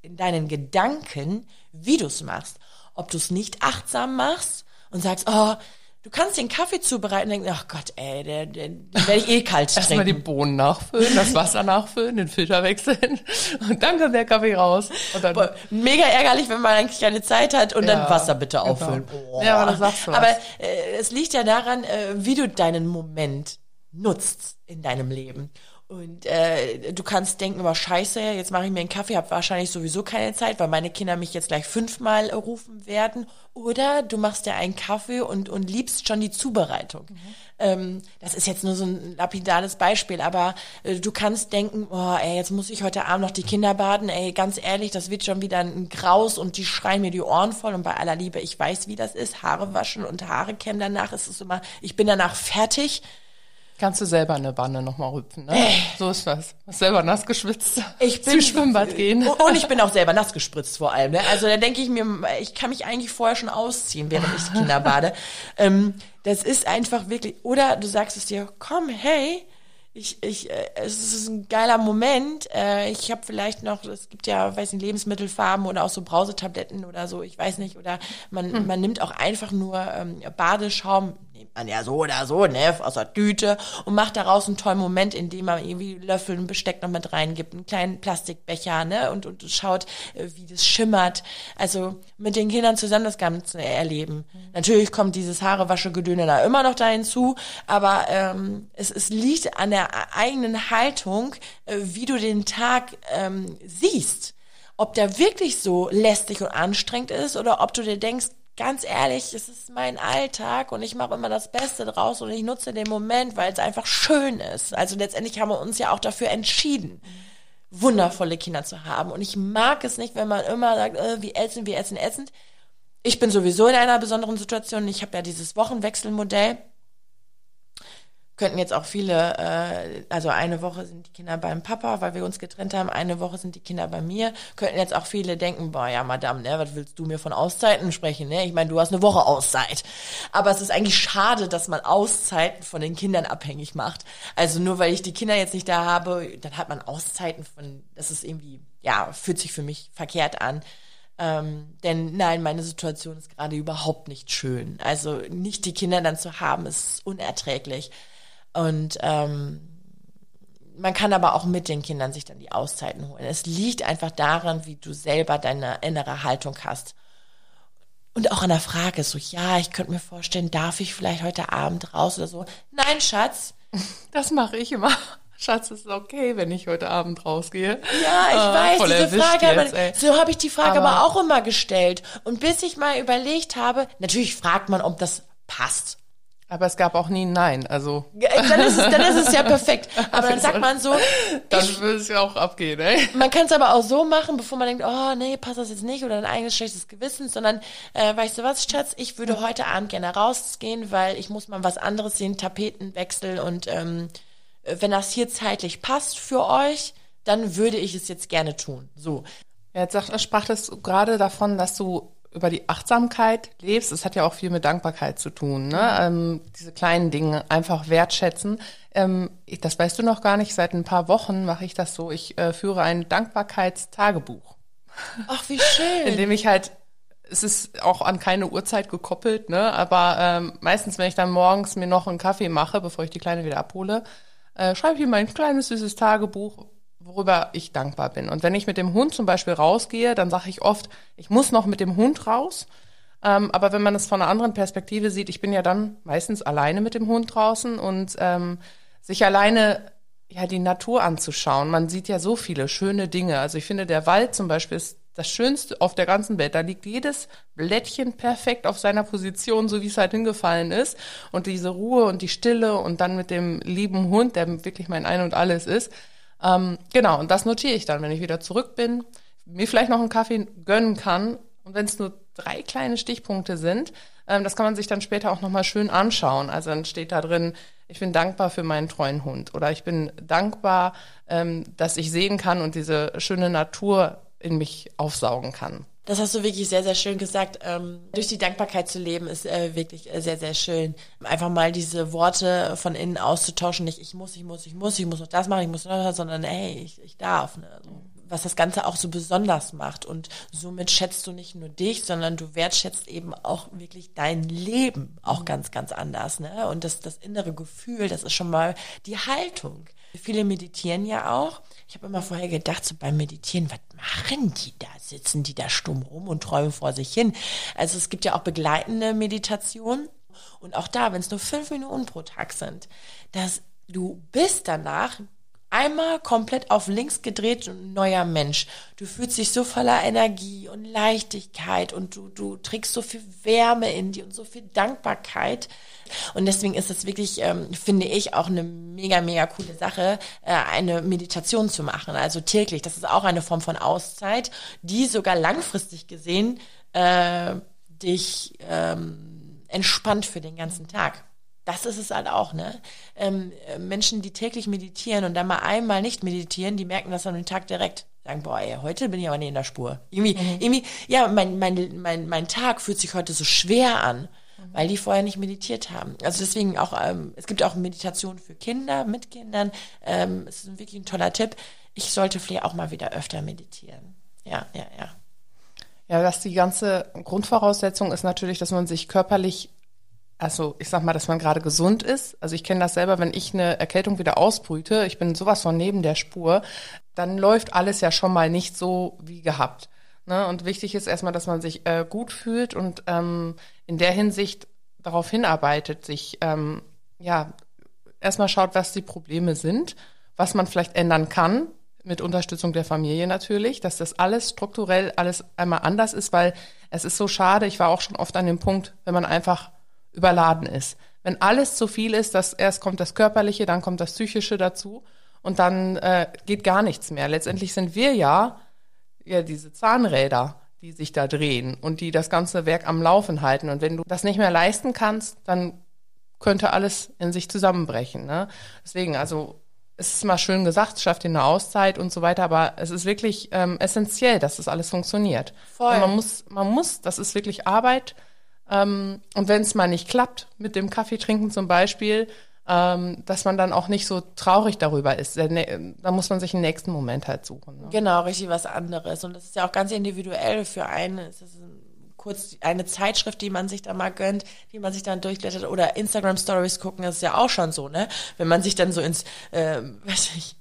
in deinen Gedanken, wie du es machst. Ob du es nicht achtsam machst und sagst, oh, du kannst den Kaffee zubereiten und denkst, ach Gott, ey, der, der, den werde ich eh kalt Erstmal die trinken. Bohnen nachfüllen, das Wasser nachfüllen, den Filter wechseln und dann kommt der Kaffee raus. Und dann Boah, Mega ärgerlich, wenn man eigentlich keine Zeit hat und dann Ja, Wasser bitte genau. auffüllen. Oh. Ja, aber da sagst du was. Aber äh, es liegt ja daran, äh, wie du deinen Moment nutzt in deinem Leben. Und äh, du kannst denken, aber scheiße, jetzt mache ich mir einen Kaffee, habe wahrscheinlich sowieso keine Zeit, weil meine Kinder mich jetzt gleich fünfmal rufen werden. Oder du machst dir einen Kaffee und, und liebst schon die Zubereitung. Mhm. Ähm, das ist jetzt nur so ein lapidales Beispiel, aber äh, du kannst denken, oh, ey, jetzt muss ich heute Abend noch die Kinder baden. Ey, ganz ehrlich, das wird schon wieder ein Graus und die schreien mir die Ohren voll. Und bei aller Liebe, ich weiß, wie das ist. Haare waschen und Haare kämmen danach. ist Es immer, ich bin danach fertig Kannst du selber eine Wanne nochmal rüpfen, ne? Äh. So ist das. Hast selber nass geschwitzt. Ich bin zum Schwimmbad gehen. Und ich bin auch selber nass gespritzt vor allem. Ne? Also da denke ich mir, ich kann mich eigentlich vorher schon ausziehen, während ich Kinder bade. ähm, das ist einfach wirklich. Oder du sagst es dir, komm, hey, ich, ich, äh, es ist ein geiler Moment. Äh, ich habe vielleicht noch, es gibt ja, weiß nicht, Lebensmittelfarben oder auch so Brausetabletten oder so, ich weiß nicht. Oder man, hm. man nimmt auch einfach nur ähm, Badeschaum, nimmt man ja so oder so, ne, aus der Tüte und macht daraus einen tollen Moment, indem man irgendwie Löffel und Besteck noch mit reingibt, einen kleinen Plastikbecher, ne, und, und schaut, äh, wie das schimmert. Also mit den Kindern zusammen das Ganze erleben. Mhm. Natürlich kommt dieses Haarewaschegedöne da immer noch da hinzu, aber ähm, es, es liegt an der eigenen Haltung, äh, wie du den Tag ähm, siehst ob der wirklich so lästig und anstrengend ist oder ob du dir denkst, ganz ehrlich, es ist mein Alltag und ich mache immer das Beste draus und ich nutze den Moment, weil es einfach schön ist. Also letztendlich haben wir uns ja auch dafür entschieden, wundervolle Kinder zu haben. Und ich mag es nicht, wenn man immer sagt, äh, wie ätzend, wie ätzend, ätzend. Ich bin sowieso in einer besonderen Situation. Ich habe ja dieses Wochenwechselmodell könnten jetzt auch viele, äh, also eine Woche sind die Kinder beim Papa, weil wir uns getrennt haben, eine Woche sind die Kinder bei mir, könnten jetzt auch viele denken, boah, ja, Madame, ne, was willst du mir von Auszeiten sprechen, ne? Ich meine, du hast eine Woche Auszeit. Aber es ist eigentlich schade, dass man Auszeiten von den Kindern abhängig macht. Also nur weil ich die Kinder jetzt nicht da habe, dann hat man Auszeiten von, das ist irgendwie, ja, fühlt sich für mich verkehrt an. Ähm, denn nein, meine Situation ist gerade überhaupt nicht schön. Also nicht die Kinder dann zu haben, ist unerträglich. Und ähm, man kann aber auch mit den Kindern sich dann die Auszeiten holen. Es liegt einfach daran, wie du selber deine innere Haltung hast. Und auch an der Frage, so, ja, ich könnte mir vorstellen, darf ich vielleicht heute Abend raus oder so? Nein, Schatz. Das mache ich immer. Schatz, ist okay, wenn ich heute Abend rausgehe. Ja, ich äh, weiß, diese Frage, jetzt, aber, so habe ich die Frage aber, aber auch immer gestellt. Und bis ich mal überlegt habe, natürlich fragt man, ob das passt. Aber es gab auch nie ein Nein, also. Dann ist es, dann ist es ja perfekt. Aber dann sagt man so. Dann würde es ja auch abgehen, ey. Man kann es aber auch so machen, bevor man denkt, oh nee, passt das jetzt nicht oder ein eigenes schlechtes Gewissen, sondern, äh, weißt du was, Schatz, ich würde heute Abend gerne rausgehen, weil ich muss mal was anderes sehen, Tapetenwechsel und ähm, wenn das hier zeitlich passt für euch, dann würde ich es jetzt gerne tun. So. Jetzt sagt, sprach das gerade davon, dass du über die Achtsamkeit lebst, es hat ja auch viel mit Dankbarkeit zu tun, ne? Ähm, diese kleinen Dinge einfach wertschätzen. Ähm, ich, das weißt du noch gar nicht. Seit ein paar Wochen mache ich das so. Ich äh, führe ein Dankbarkeitstagebuch. Ach, wie schön. Indem ich halt es ist auch an keine Uhrzeit gekoppelt, ne? Aber ähm, meistens, wenn ich dann morgens mir noch einen Kaffee mache, bevor ich die Kleine wieder abhole, äh, schreibe ich mir mein kleines süßes Tagebuch, worüber ich dankbar bin. Und wenn ich mit dem Hund zum Beispiel rausgehe, dann sage ich oft, ich muss noch mit dem Hund raus. Ähm, aber wenn man es von einer anderen Perspektive sieht, ich bin ja dann meistens alleine mit dem Hund draußen und ähm, sich alleine ja die Natur anzuschauen. Man sieht ja so viele schöne Dinge. Also ich finde, der Wald zum Beispiel ist das Schönste auf der ganzen Welt. Da liegt jedes Blättchen perfekt auf seiner Position, so wie es halt hingefallen ist. Und diese Ruhe und die Stille und dann mit dem lieben Hund, der wirklich mein Ein und Alles ist, ähm, genau, und das notiere ich dann, wenn ich wieder zurück bin, mir vielleicht noch einen Kaffee gönnen kann. Und wenn es nur drei kleine Stichpunkte sind, ähm, das kann man sich dann später auch nochmal schön anschauen. Also dann steht da drin, ich bin dankbar für meinen treuen Hund oder ich bin dankbar, ähm, dass ich sehen kann und diese schöne Natur in mich aufsaugen kann. Das hast du wirklich sehr, sehr schön gesagt. Ähm, durch die Dankbarkeit zu leben ist äh, wirklich äh, sehr, sehr schön. Einfach mal diese Worte von innen auszutauschen. Nicht ich muss, ich muss, ich muss, ich muss noch das machen, ich muss noch das, sondern hey, ich, ich darf. Ne? Also, was das Ganze auch so besonders macht. Und somit schätzt du nicht nur dich, sondern du wertschätzt eben auch wirklich dein Leben auch ganz, ganz anders. Ne? Und das, das innere Gefühl, das ist schon mal die Haltung. Viele meditieren ja auch. Ich habe immer vorher gedacht, so beim Meditieren, was machen die da? Sitzen die da stumm rum und träumen vor sich hin? Also es gibt ja auch begleitende Meditationen. Und auch da, wenn es nur fünf Minuten pro Tag sind, das du bist danach einmal komplett auf links gedreht und ein neuer Mensch. Du fühlst dich so voller Energie und Leichtigkeit und du, du trägst so viel Wärme in dir und so viel Dankbarkeit. Und deswegen ist es wirklich, ähm, finde ich, auch eine mega, mega coole Sache, äh, eine Meditation zu machen. Also täglich. Das ist auch eine Form von Auszeit, die sogar langfristig gesehen äh, dich ähm, entspannt für den ganzen Tag. Das ist es halt auch, ne? Ähm, Menschen, die täglich meditieren und dann mal einmal nicht meditieren, die merken das an dem Tag direkt. Sagen, boah, ey, heute bin ich aber nicht in der Spur. Irgendwie, mhm. irgendwie, ja, mein, mein, mein, mein Tag fühlt sich heute so schwer an. Weil die vorher nicht meditiert haben. Also deswegen auch, ähm, es gibt auch Meditation für Kinder, mit Kindern. Ähm, es ist wirklich ein toller Tipp. Ich sollte vielleicht auch mal wieder öfter meditieren. Ja, ja, ja. Ja, dass die ganze Grundvoraussetzung ist natürlich, dass man sich körperlich also ich sag mal, dass man gerade gesund ist. Also ich kenne das selber, wenn ich eine Erkältung wieder ausbrüte, ich bin sowas von neben der Spur, dann läuft alles ja schon mal nicht so wie gehabt. Ne? Und wichtig ist erstmal, dass man sich äh, gut fühlt und ähm, in der Hinsicht darauf hinarbeitet, sich ähm, ja erstmal schaut, was die Probleme sind, was man vielleicht ändern kann, mit Unterstützung der Familie natürlich, dass das alles strukturell alles einmal anders ist, weil es ist so schade, ich war auch schon oft an dem Punkt, wenn man einfach überladen ist. Wenn alles zu viel ist, dass erst kommt das Körperliche, dann kommt das Psychische dazu und dann äh, geht gar nichts mehr. Letztendlich sind wir ja, ja diese Zahnräder, die sich da drehen und die das ganze Werk am Laufen halten. Und wenn du das nicht mehr leisten kannst, dann könnte alles in sich zusammenbrechen. Ne? Deswegen, also es ist mal schön gesagt, schafft dir eine Auszeit und so weiter, aber es ist wirklich ähm, essentiell, dass das alles funktioniert. Voll. Und man muss, man muss, das ist wirklich Arbeit ähm, und wenn es mal nicht klappt, mit dem Kaffee trinken zum Beispiel, ähm, dass man dann auch nicht so traurig darüber ist. Da muss man sich einen nächsten Moment halt suchen. Ne? Genau, richtig was anderes. Und das ist ja auch ganz individuell für einen. Es ist kurz eine Zeitschrift, die man sich da mal gönnt, die man sich dann durchblättert oder Instagram Stories gucken, das ist ja auch schon so, ne? Wenn man sich dann so ins, äh, weiß ich,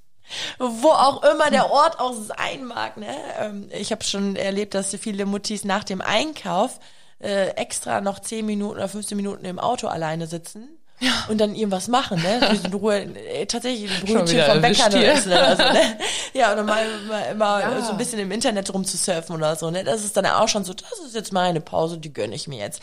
wo auch immer der Ort auch sein mag, ne? Ähm, ich habe schon erlebt, dass viele Muttis nach dem Einkauf äh, extra noch 10 Minuten oder 15 Minuten im Auto alleine sitzen. Ja. Und dann irgendwas machen, ne? In Ruhe, äh, tatsächlich ein Brötchen vom Bäcker essen oder so, ne? Ja, oder mal, mal, mal ja. so ein bisschen im Internet rumzusurfen oder so, ne? Das ist dann auch schon so, das ist jetzt meine Pause, die gönne ich mir jetzt.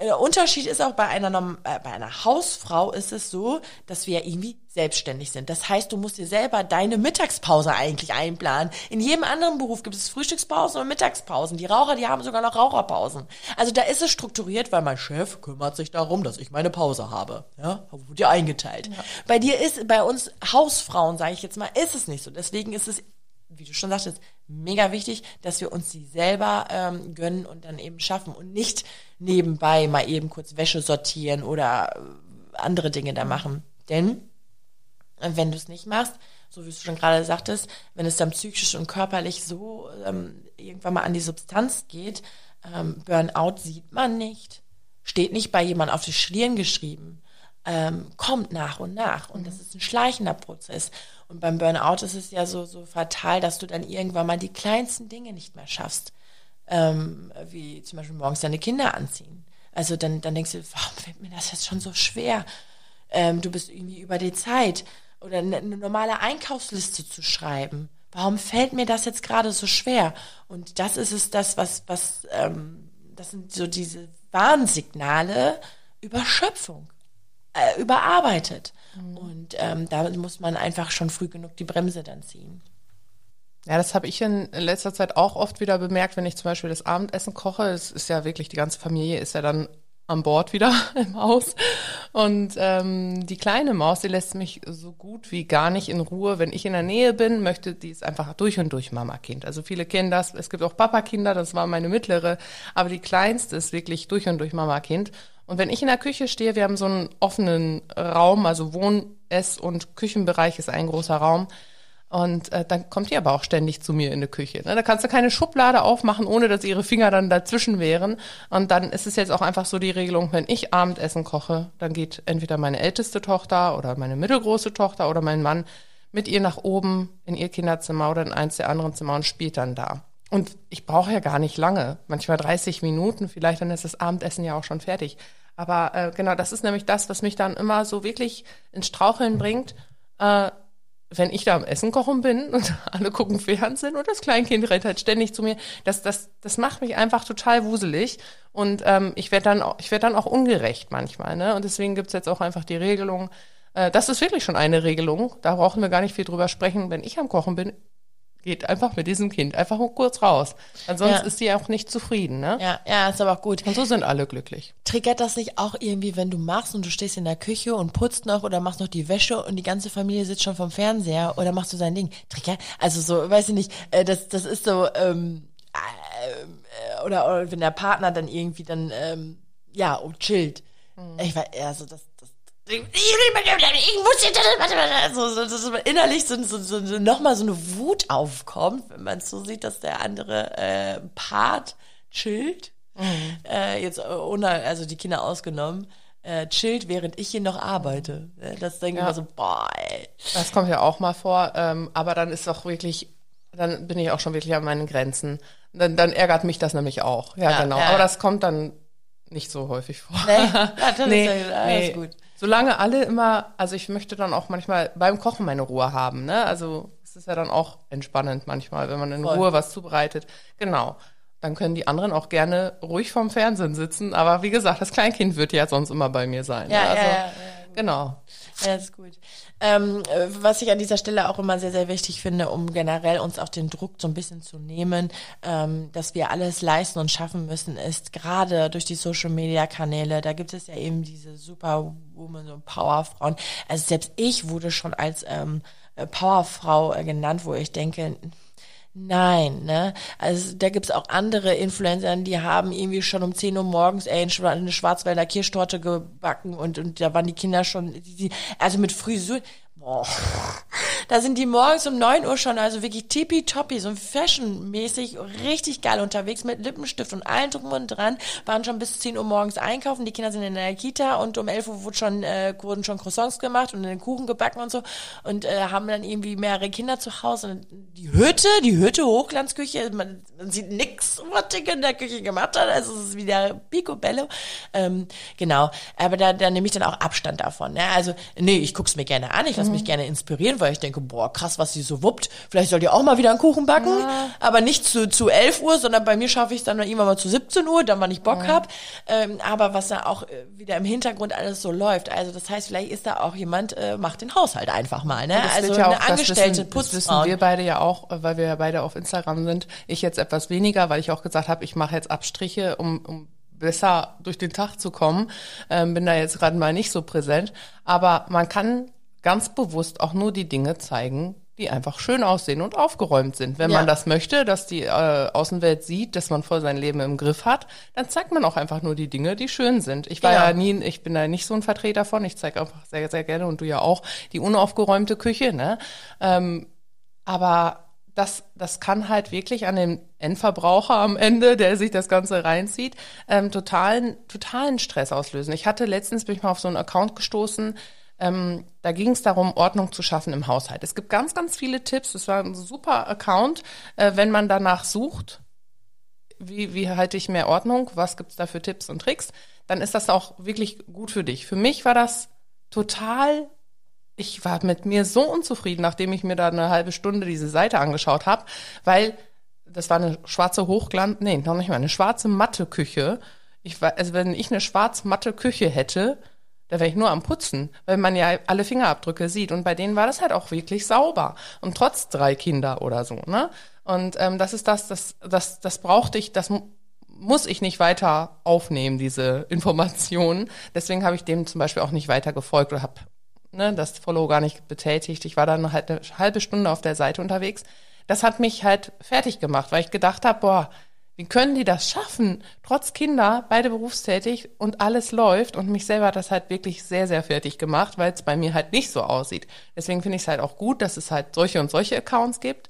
Der Unterschied ist auch bei einer, äh, bei einer Hausfrau ist es so, dass wir irgendwie selbstständig sind. Das heißt, du musst dir selber deine Mittagspause eigentlich einplanen. In jedem anderen Beruf gibt es Frühstückspausen und Mittagspausen. Die Raucher, die haben sogar noch Raucherpausen. Also da ist es strukturiert, weil mein Chef kümmert sich darum, dass ich meine Pause habe. Ja, wurde dir eingeteilt. Ja. Bei dir ist, bei uns Hausfrauen, sage ich jetzt mal, ist es nicht so. Deswegen ist es wie du schon sagtest, mega wichtig, dass wir uns die selber ähm, gönnen und dann eben schaffen und nicht nebenbei mal eben kurz Wäsche sortieren oder äh, andere Dinge da machen. Denn wenn du es nicht machst, so wie du schon gerade sagtest, wenn es dann psychisch und körperlich so ähm, irgendwann mal an die Substanz geht, ähm, Burnout sieht man nicht, steht nicht bei jemand auf die Stirn geschrieben, ähm, kommt nach und nach und das ist ein schleichender Prozess. Und beim Burnout ist es ja so, so fatal, dass du dann irgendwann mal die kleinsten Dinge nicht mehr schaffst. Ähm, wie zum Beispiel morgens deine Kinder anziehen. Also dann, dann denkst du, warum fällt mir das jetzt schon so schwer? Ähm, du bist irgendwie über die Zeit. Oder eine, eine normale Einkaufsliste zu schreiben. Warum fällt mir das jetzt gerade so schwer? Und das ist es, das, was, was, ähm, das sind so diese Warnsignale über Schöpfung, äh, überarbeitet. Mhm. Und ähm, da muss man einfach schon früh genug die Bremse dann ziehen. Ja, das habe ich in letzter Zeit auch oft wieder bemerkt, wenn ich zum Beispiel das Abendessen koche. Es ist ja wirklich, die ganze Familie ist ja dann an Bord wieder im Haus. Und ähm, die kleine Maus, die lässt mich so gut wie gar nicht in Ruhe. Wenn ich in der Nähe bin, möchte die ist einfach durch und durch Mama-Kind. Also viele kennen das. Es gibt auch Papa-Kinder, das war meine mittlere. Aber die kleinste ist wirklich durch und durch Mama-Kind. Und wenn ich in der Küche stehe, wir haben so einen offenen Raum, also Wohn-, Ess- und Küchenbereich ist ein großer Raum. Und äh, dann kommt die aber auch ständig zu mir in die Küche. Ne? Da kannst du keine Schublade aufmachen, ohne dass ihre Finger dann dazwischen wären. Und dann ist es jetzt auch einfach so die Regelung, wenn ich Abendessen koche, dann geht entweder meine älteste Tochter oder meine mittelgroße Tochter oder mein Mann mit ihr nach oben in ihr Kinderzimmer oder in eins der anderen Zimmer und spielt dann da. Und ich brauche ja gar nicht lange, manchmal 30 Minuten, vielleicht dann ist das Abendessen ja auch schon fertig. Aber äh, genau, das ist nämlich das, was mich dann immer so wirklich ins Straucheln bringt. Äh, wenn ich da am Essen kochen bin und alle gucken Fernsehen und das Kleinkind rennt halt ständig zu mir, das, das, das macht mich einfach total wuselig und ähm, ich werde dann, auch, werd dann auch ungerecht manchmal. Ne? Und deswegen gibt's jetzt auch einfach die Regelung, äh, das ist wirklich schon eine Regelung, da brauchen wir gar nicht viel drüber sprechen. Wenn ich am Kochen bin, geht einfach mit diesem Kind einfach mal kurz raus. Ansonsten Ja. ist sie auch nicht zufrieden. Ne? Ja, ja, ist aber auch gut. Und so sind alle glücklich. Triggert das nicht auch irgendwie, wenn du machst und du stehst in der Küche und putzt noch oder machst noch die Wäsche und die ganze Familie sitzt schon vom Fernseher oder machst du sein Ding? Triggert? Also so, weiß ich nicht, äh, das, das ist so, ähm, äh, oder, oder wenn der Partner dann irgendwie dann, ähm, ja, chillt. Ich weiß, also das ich jetzt, so, so, so, so innerlich so, so, so, so nochmal so eine Wut aufkommt, wenn man so sieht, dass der andere äh, Part chillt, äh, jetzt äh, ohne, also die Kinder ausgenommen, äh, chillt, während ich hier noch arbeite. Das denke ich Ja. mir so, boah, ey. Das kommt ja auch mal vor, ähm, aber dann ist auch wirklich, dann bin ich auch schon wirklich an meinen Grenzen. Dann, dann ärgert mich das nämlich auch. Ja, Ja, genau. ja. Aber das kommt dann nicht so häufig vor. Nee, ja, dann nee, ist ja alles nee. gut. Solange alle immer, also ich möchte dann auch manchmal beim Kochen meine Ruhe haben, ne? Also es ist ja dann auch entspannend manchmal, wenn man in Voll. Ruhe was zubereitet. Genau. Dann können die anderen auch gerne ruhig vorm Fernsehen sitzen. Aber wie gesagt, das Kleinkind wird ja sonst immer bei mir sein. Ja, ne? also, ja, ja, ja. Genau. Ja, ist gut. Ähm, äh, was ich an dieser Stelle auch immer sehr, sehr wichtig finde, um generell uns auch den Druck so ein bisschen zu nehmen, ähm, dass wir alles leisten und schaffen müssen, ist gerade durch die Social Media Kanäle, da gibt es ja eben diese Superwoman und Powerfrauen. Also selbst ich wurde schon als ähm, äh, Powerfrau äh, genannt, wo ich denke, Nein, ne? Also da gibt's auch andere Influencer, die haben irgendwie schon um 10 Uhr morgens ey, eine Schwa- eine Schwarzwälder Kirschtorte gebacken und, und da waren die Kinder schon, die, also mit Frisur. Boah. Da sind die morgens um 9 Uhr schon, also wirklich tippitoppi, so fashionmäßig, richtig geil unterwegs mit Lippenstift und allem drum und dran, waren schon bis 10 Uhr morgens einkaufen, die Kinder sind in der Kita und um 11 Uhr wurde schon, äh, wurden schon Croissants gemacht und den Kuchen gebacken und so und äh, haben dann irgendwie mehrere Kinder zu Hause und die Hütte, die Hütte, Hochglanzküche, man, man sieht nix, was Dick in der Küche gemacht hat, also es ist wieder picobello, ähm, genau, aber da, da nehme ich dann auch Abstand davon, ne? also nee, ich guck's mir gerne an, ich lasse mich gerne inspirieren, weil ich denke, boah, krass, was sie so wuppt, vielleicht soll die auch mal wieder einen Kuchen backen, aber nicht zu, zu 11 Uhr, sondern bei mir schaffe ich es dann irgendwann mal zu 17 Uhr, dann wann ich Bock hab, ähm, aber was da auch äh, wieder im Hintergrund alles so läuft, also das heißt, vielleicht ist da auch jemand, äh, macht den Haushalt einfach mal, ne? Das also ja eine auch, das Angestellte, wissen, das wissen Putzfrau. wir beide ja auch, äh, weil wir ja beide auf Instagram sind. Ich jetzt etwas weniger, weil ich auch gesagt habe, ich mache jetzt Abstriche, um, um besser durch den Tag zu kommen. Ähm, bin da jetzt gerade mal nicht so präsent. Aber man kann ganz bewusst auch nur die Dinge zeigen, die einfach schön aussehen und aufgeräumt sind. Wenn Ja. man das möchte, dass die äh, Außenwelt sieht, dass man voll sein Leben im Griff hat, dann zeigt man auch einfach nur die Dinge, die schön sind. Ich war Genau. ja nie, ich bin da nicht so ein Vertreter von. Ich zeige einfach sehr, sehr gerne und du ja auch die unaufgeräumte Küche, ne? Ähm, aber das, das kann halt wirklich an dem Endverbraucher am Ende, der sich das Ganze reinzieht, ähm, totalen, totalen Stress auslösen. Ich hatte letztens, bin ich mal auf so einen Account gestoßen, ähm, da ging es darum, Ordnung zu schaffen im Haushalt. Es gibt ganz, ganz viele Tipps. Es war ein super Account, äh, wenn man danach sucht, wie, wie halte ich mehr Ordnung, was gibt's da für Tipps und Tricks, dann ist das auch wirklich gut für dich. Für mich war das total ich war mit mir so unzufrieden, nachdem ich mir da eine halbe Stunde diese Seite angeschaut habe, weil das war eine schwarze Hochglanz, nee, noch nicht mal, eine schwarze matte Küche. Ich also wenn ich eine schwarz matte Küche hätte, da wäre ich nur am Putzen, weil man ja alle Fingerabdrücke sieht. Und bei denen war das halt auch wirklich sauber. Und trotz drei Kinder oder so, ne? Und ähm, das ist das, das, das, das brauchte ich, das mu- muss ich nicht weiter aufnehmen, diese Informationen. Deswegen habe ich dem zum Beispiel auch nicht weiter gefolgt oder habe ne, das Follow gar nicht betätigt. Ich war dann halt eine halbe Stunde auf der Seite unterwegs. Das hat mich halt fertig gemacht, weil ich gedacht habe, boah, wie können die das schaffen? Trotz Kinder, beide berufstätig und alles läuft und mich selber hat das halt wirklich sehr, sehr fertig gemacht, weil es bei mir halt nicht so aussieht. Deswegen finde ich es halt auch gut, dass es halt solche und solche Accounts gibt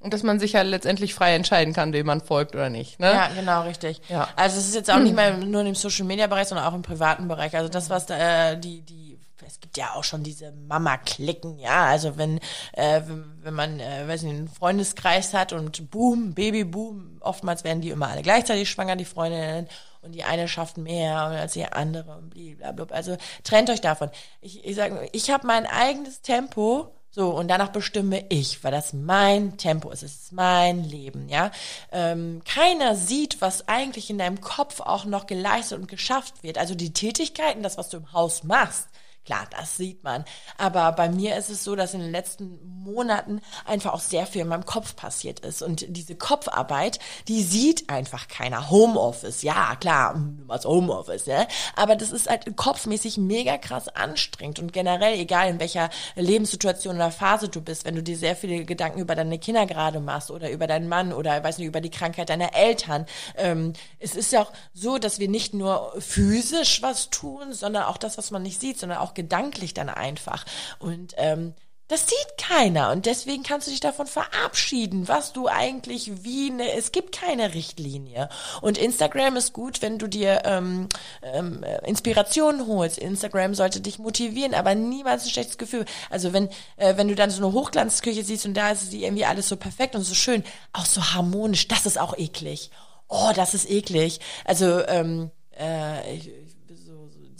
und dass man sich ja letztendlich frei entscheiden kann, dem man folgt oder nicht. Ne? Ja, genau, richtig. Ja. Also es ist jetzt auch nicht mehr nur im Social Media Bereich, sondern auch im privaten Bereich. Also das, was da, äh, die, die es gibt ja auch schon diese Mama-Klicken, ja, also wenn, äh, wenn, wenn man, äh, weiß nicht, einen Freundeskreis hat und boom, Babyboom, oftmals werden die immer alle gleichzeitig schwanger, die Freundinnen, und die eine schafft mehr als die andere und blablabla. Also trennt euch davon. Ich, ich sage, ich habe mein eigenes Tempo, so, und danach bestimme ich, weil das mein Tempo ist, es ist mein Leben, ja. Ähm, keiner sieht, was eigentlich in deinem Kopf auch noch geleistet und geschafft wird. Also die Tätigkeiten, das, was du im Haus machst, Klar, das sieht man. Aber bei mir ist es so, dass in den letzten Monaten einfach auch sehr viel in meinem Kopf passiert ist. Und diese Kopfarbeit, die sieht einfach keiner. Homeoffice, ja, klar, was Homeoffice, ne? Aber das ist halt kopfmäßig mega krass anstrengend. Und generell, egal in welcher Lebenssituation oder Phase du bist, wenn du dir sehr viele Gedanken über deine Kinder gerade machst oder über deinen Mann oder, weiß nicht, über die Krankheit deiner Eltern. Ähm, es ist ja auch so, dass wir nicht nur physisch was tun, sondern auch das, was man nicht sieht, sondern auch auch gedanklich dann einfach. Und ähm, das sieht keiner und deswegen kannst du dich davon verabschieden, was du eigentlich wie ne, es gibt keine Richtlinie. Und Instagram ist gut, wenn du dir ähm, ähm, Inspirationen holst. Instagram sollte dich motivieren, aber niemals ein schlechtes Gefühl. Also wenn äh, wenn du dann so eine Hochglanzküche siehst und da ist sie irgendwie alles so perfekt und so schön, auch so harmonisch, das ist auch eklig. Oh, das ist eklig. Also ähm, äh, ich,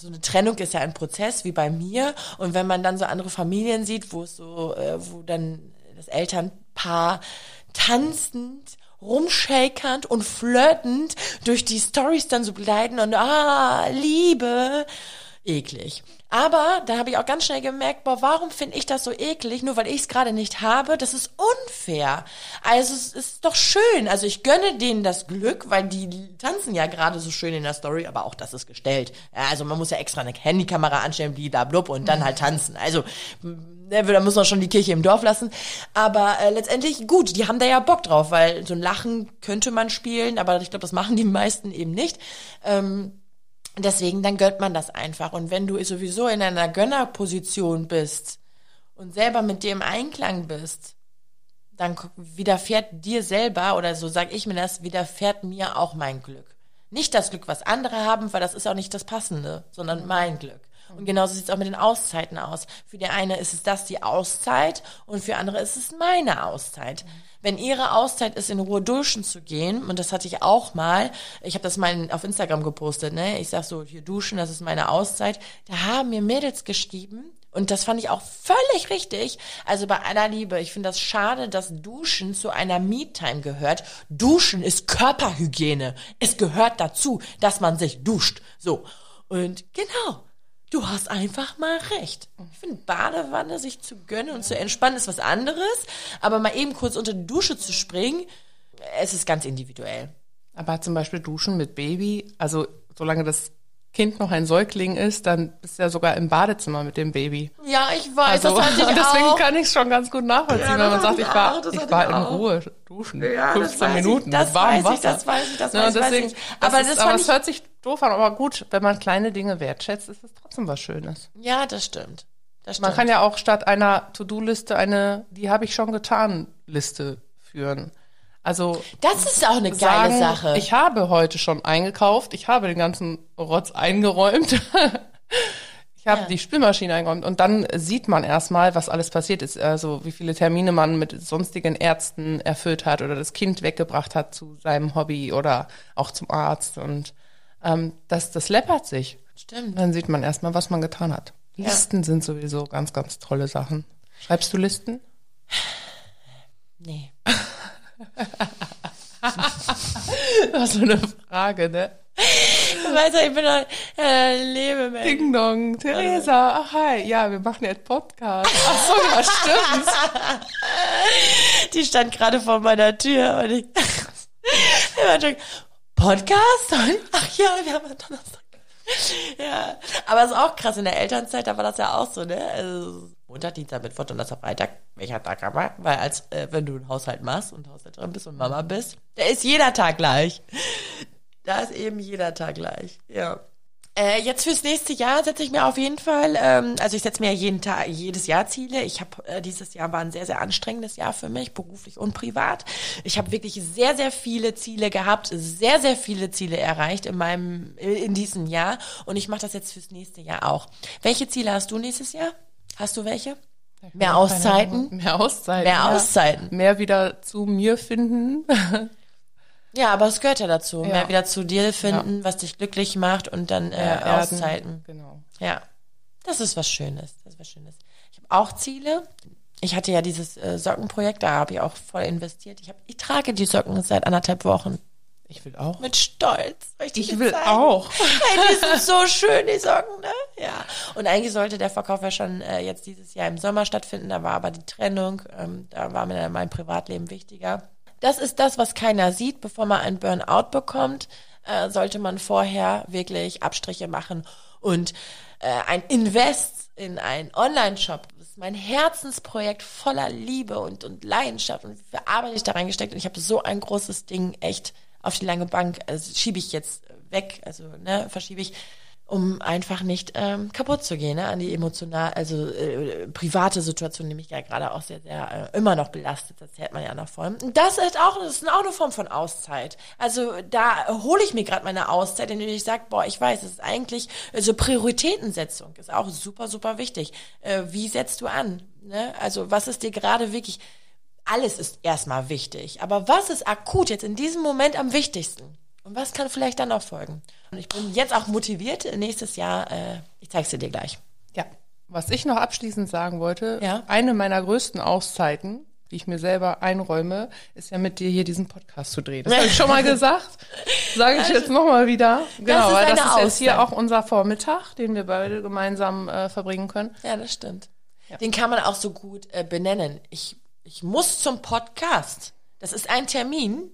so eine Trennung ist ja ein Prozess wie bei mir und wenn man dann so andere Familien sieht, wo es so, äh, wo dann das Elternpaar tanzend rumshakernd und flirtend durch die Stories dann so begleiten und ah, Liebe, eklig. Aber da habe ich auch ganz schnell gemerkt, boah, warum finde ich das so eklig? Nur weil ich es gerade nicht habe, das ist unfair. Also es ist doch schön. Also ich gönne denen das Glück, weil die tanzen ja gerade so schön in der Story, aber auch das ist gestellt. Also man muss ja extra eine Handykamera anstellen, blub und dann halt tanzen. Also ne, da muss man schon die Kirche im Dorf lassen. Aber äh, letztendlich gut, die haben da ja Bock drauf, weil so ein Lachen könnte man spielen, aber ich glaube, das machen die meisten eben nicht. Ähm, Deswegen, dann gönnt man das einfach. Und wenn du sowieso in einer Gönnerposition bist und selber mit dir im Einklang bist, dann widerfährt dir selber, oder so sag ich mir das, widerfährt mir auch mein Glück. Nicht das Glück, was andere haben, weil das ist auch nicht das Passende, sondern mein Glück. Und genauso sieht es auch mit den Auszeiten aus. Für die eine ist es das die Auszeit und für andere ist es meine Auszeit. Wenn ihre Auszeit ist, in Ruhe duschen zu gehen, und das hatte ich auch mal, ich habe das mal auf Instagram gepostet, ne? Ich sag so, hier duschen, das ist meine Auszeit. Da haben mir Mädels geschrieben, und das fand ich auch völlig richtig. Also bei aller Liebe, ich finde das schade, dass Duschen zu einer Me-Time gehört. Duschen ist Körperhygiene. Es gehört dazu, dass man sich duscht. So. Und genau. Du hast einfach mal recht. Ich finde, Badewanne sich zu gönnen und zu entspannen ist was anderes, aber mal eben kurz unter die Dusche zu springen, es ist ganz individuell. Aber zum Beispiel Duschen mit Baby, also solange das Kind noch ein Säugling ist, dann bist du ja sogar im Badezimmer mit dem Baby. Ja, ich weiß, also, das hatte ich und deswegen auch. kann ich es schon ganz gut nachvollziehen, ja, wenn man sagt, ich war, ich war in auch. Ruhe duschen, ja, 15 Minuten ich, das warmem Wasser. Ich, das weiß ich, das ja, weiß, deswegen, weiß ich. Aber das, ist, das aber es hört sich doof an, aber gut, wenn man kleine Dinge wertschätzt, ist es trotzdem was Schönes. Ja, das stimmt. Das stimmt. Man kann ja auch statt einer To-Do-Liste eine, die habe ich schon getan, Liste führen. Also das ist auch eine geile Sache. Ich habe heute schon eingekauft, ich habe den ganzen Rotz eingeräumt. ich habe ja. die Spülmaschine eingeräumt und dann sieht man erstmal, was alles passiert ist, also wie viele Termine man mit sonstigen Ärzten erfüllt hat oder das Kind weggebracht hat zu seinem Hobby oder auch zum Arzt und ähm, das, das läppert sich. Stimmt. Dann sieht man erstmal, was man getan hat. Ja. Listen sind sowieso ganz, ganz tolle Sachen. Schreibst du Listen? Nee. Was so eine Frage, ne? Weißt du, ich bin ein äh, Lebemensch. Ding Dong, Theresa, ach hi, ja, wir machen jetzt Podcast. Ach so, ja, stimmt. Die stand gerade vor meiner Tür und ich, Podcast? Ach ja, wir haben ja Donnerstag. Ja, aber es ist auch krass, in der Elternzeit, da war das ja auch so, ne? Also, Montag, Dienstag, Mittwoch, Donnerstag, Freitag, welcher Tag aber? Weil als, äh, wenn du einen Haushalt machst und Haushälterin bist und Mama bist, da ist jeder Tag gleich. Da ist eben jeder Tag gleich, ja. Äh, jetzt fürs nächste Jahr setze ich mir auf jeden Fall, ähm, also ich setze mir jeden Tag, jedes Jahr Ziele. Ich habe äh, dieses Jahr war ein sehr, sehr anstrengendes Jahr für mich, beruflich und privat. Ich habe wirklich sehr, sehr viele Ziele gehabt, sehr, sehr viele Ziele erreicht in meinem, in diesem Jahr. Und ich mache das jetzt fürs nächste Jahr auch. Welche Ziele hast du nächstes Jahr? Hast du welche? Mehr Auszeiten? Mehr Auszeiten. Mehr ja. Auszeiten. Mehr wieder zu mir finden. Ja, aber es gehört ja dazu. Ja. Mehr wieder zu dir finden, was dich glücklich macht und dann äh, erden. Auszeiten. Genau. Ja, das ist was Schönes. Das ist was Schönes. Ich habe auch Ziele. Ich hatte ja dieses äh, Sockenprojekt, da habe ich auch voll investiert. Ich, hab, ich trage die Socken seit anderthalb Wochen Ich will auch. mit Stolz. Dir Ich will zeigen? auch. Hey, die sind so schön, die Socken, ne? Ja. Und eigentlich sollte der Verkauf ja schon äh, jetzt dieses Jahr im Sommer stattfinden. Da war aber die Trennung. Ähm, da war mir mein Privatleben wichtiger. Das ist das, was keiner sieht, bevor man ein Burnout bekommt. Äh, sollte man vorher wirklich Abstriche machen und äh, ein Invest in einen Online-Shop. Das ist mein Herzensprojekt voller Liebe und, und Leidenschaft und viel Arbeit ich da reingesteckt und ich habe so ein großes Ding echt auf die lange Bank, also schiebe ich jetzt weg, also ne, verschiebe ich, um einfach nicht ähm, kaputt zu gehen, ne, an die emotional, also äh, private Situation, mich ja gerade auch sehr, sehr äh, immer noch belastet, das hält man ja noch voll. Das ist auch, das ist auch eine Form von Auszeit. Also da hole ich mir gerade meine Auszeit, indem ich sage, boah, ich weiß, es ist eigentlich, also Prioritätensetzung ist auch super, super wichtig. Äh, wie setzt du an? Ne? Also was ist dir gerade wirklich, alles ist erstmal wichtig, aber was ist akut jetzt in diesem Moment am wichtigsten? Und was kann vielleicht dann noch folgen? Und ich bin jetzt auch motiviert, nächstes Jahr, äh, ich zeig's dir gleich. Ja. Was ich noch abschließend sagen wollte, Ja. eine meiner größten Auszeiten, die ich mir selber einräume, ist ja mit dir hier diesen Podcast zu drehen. Das habe ich schon mal gesagt. Sage ich jetzt nochmal wieder. Genau, ist weil eine das ist jetzt hier auch unser Vormittag, den wir beide gemeinsam äh, verbringen können. Ja, das stimmt. Den kann man auch so gut äh, benennen. Ich, ich muss zum Podcast. Das ist ein Termin,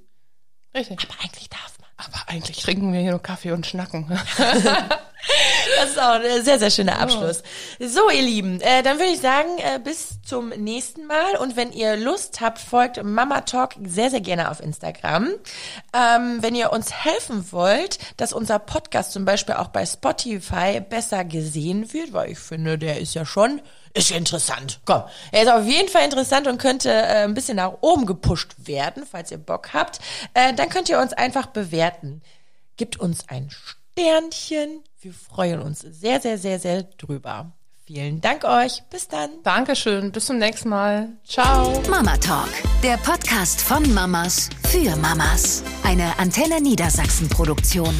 Richtig. aber eigentlich darf man. Aber eigentlich trinken wir hier nur Kaffee und schnacken. Das ist auch ein sehr, sehr schöner Abschluss. So, ihr Lieben, äh, dann würde ich sagen, äh, bis zum nächsten Mal. Und wenn ihr Lust habt, folgt Mama Talk sehr, sehr gerne auf Instagram. Ähm, wenn ihr uns helfen wollt, dass unser Podcast zum Beispiel auch bei Spotify besser gesehen wird, weil ich finde, der ist ja schon, ist ja interessant. Komm, er ist auf jeden Fall interessant und könnte äh, ein bisschen nach oben gepusht werden, falls ihr Bock habt. Äh, dann könnt ihr uns einfach bewerten. Gibt uns ein Sternchen. Wir freuen uns sehr, sehr, sehr, sehr drüber. Vielen Dank euch. Bis dann. Dankeschön. Bis zum nächsten Mal. Ciao. Mama Talk, der Podcast von Mamas für Mamas. Eine Antenne Niedersachsen Produktion.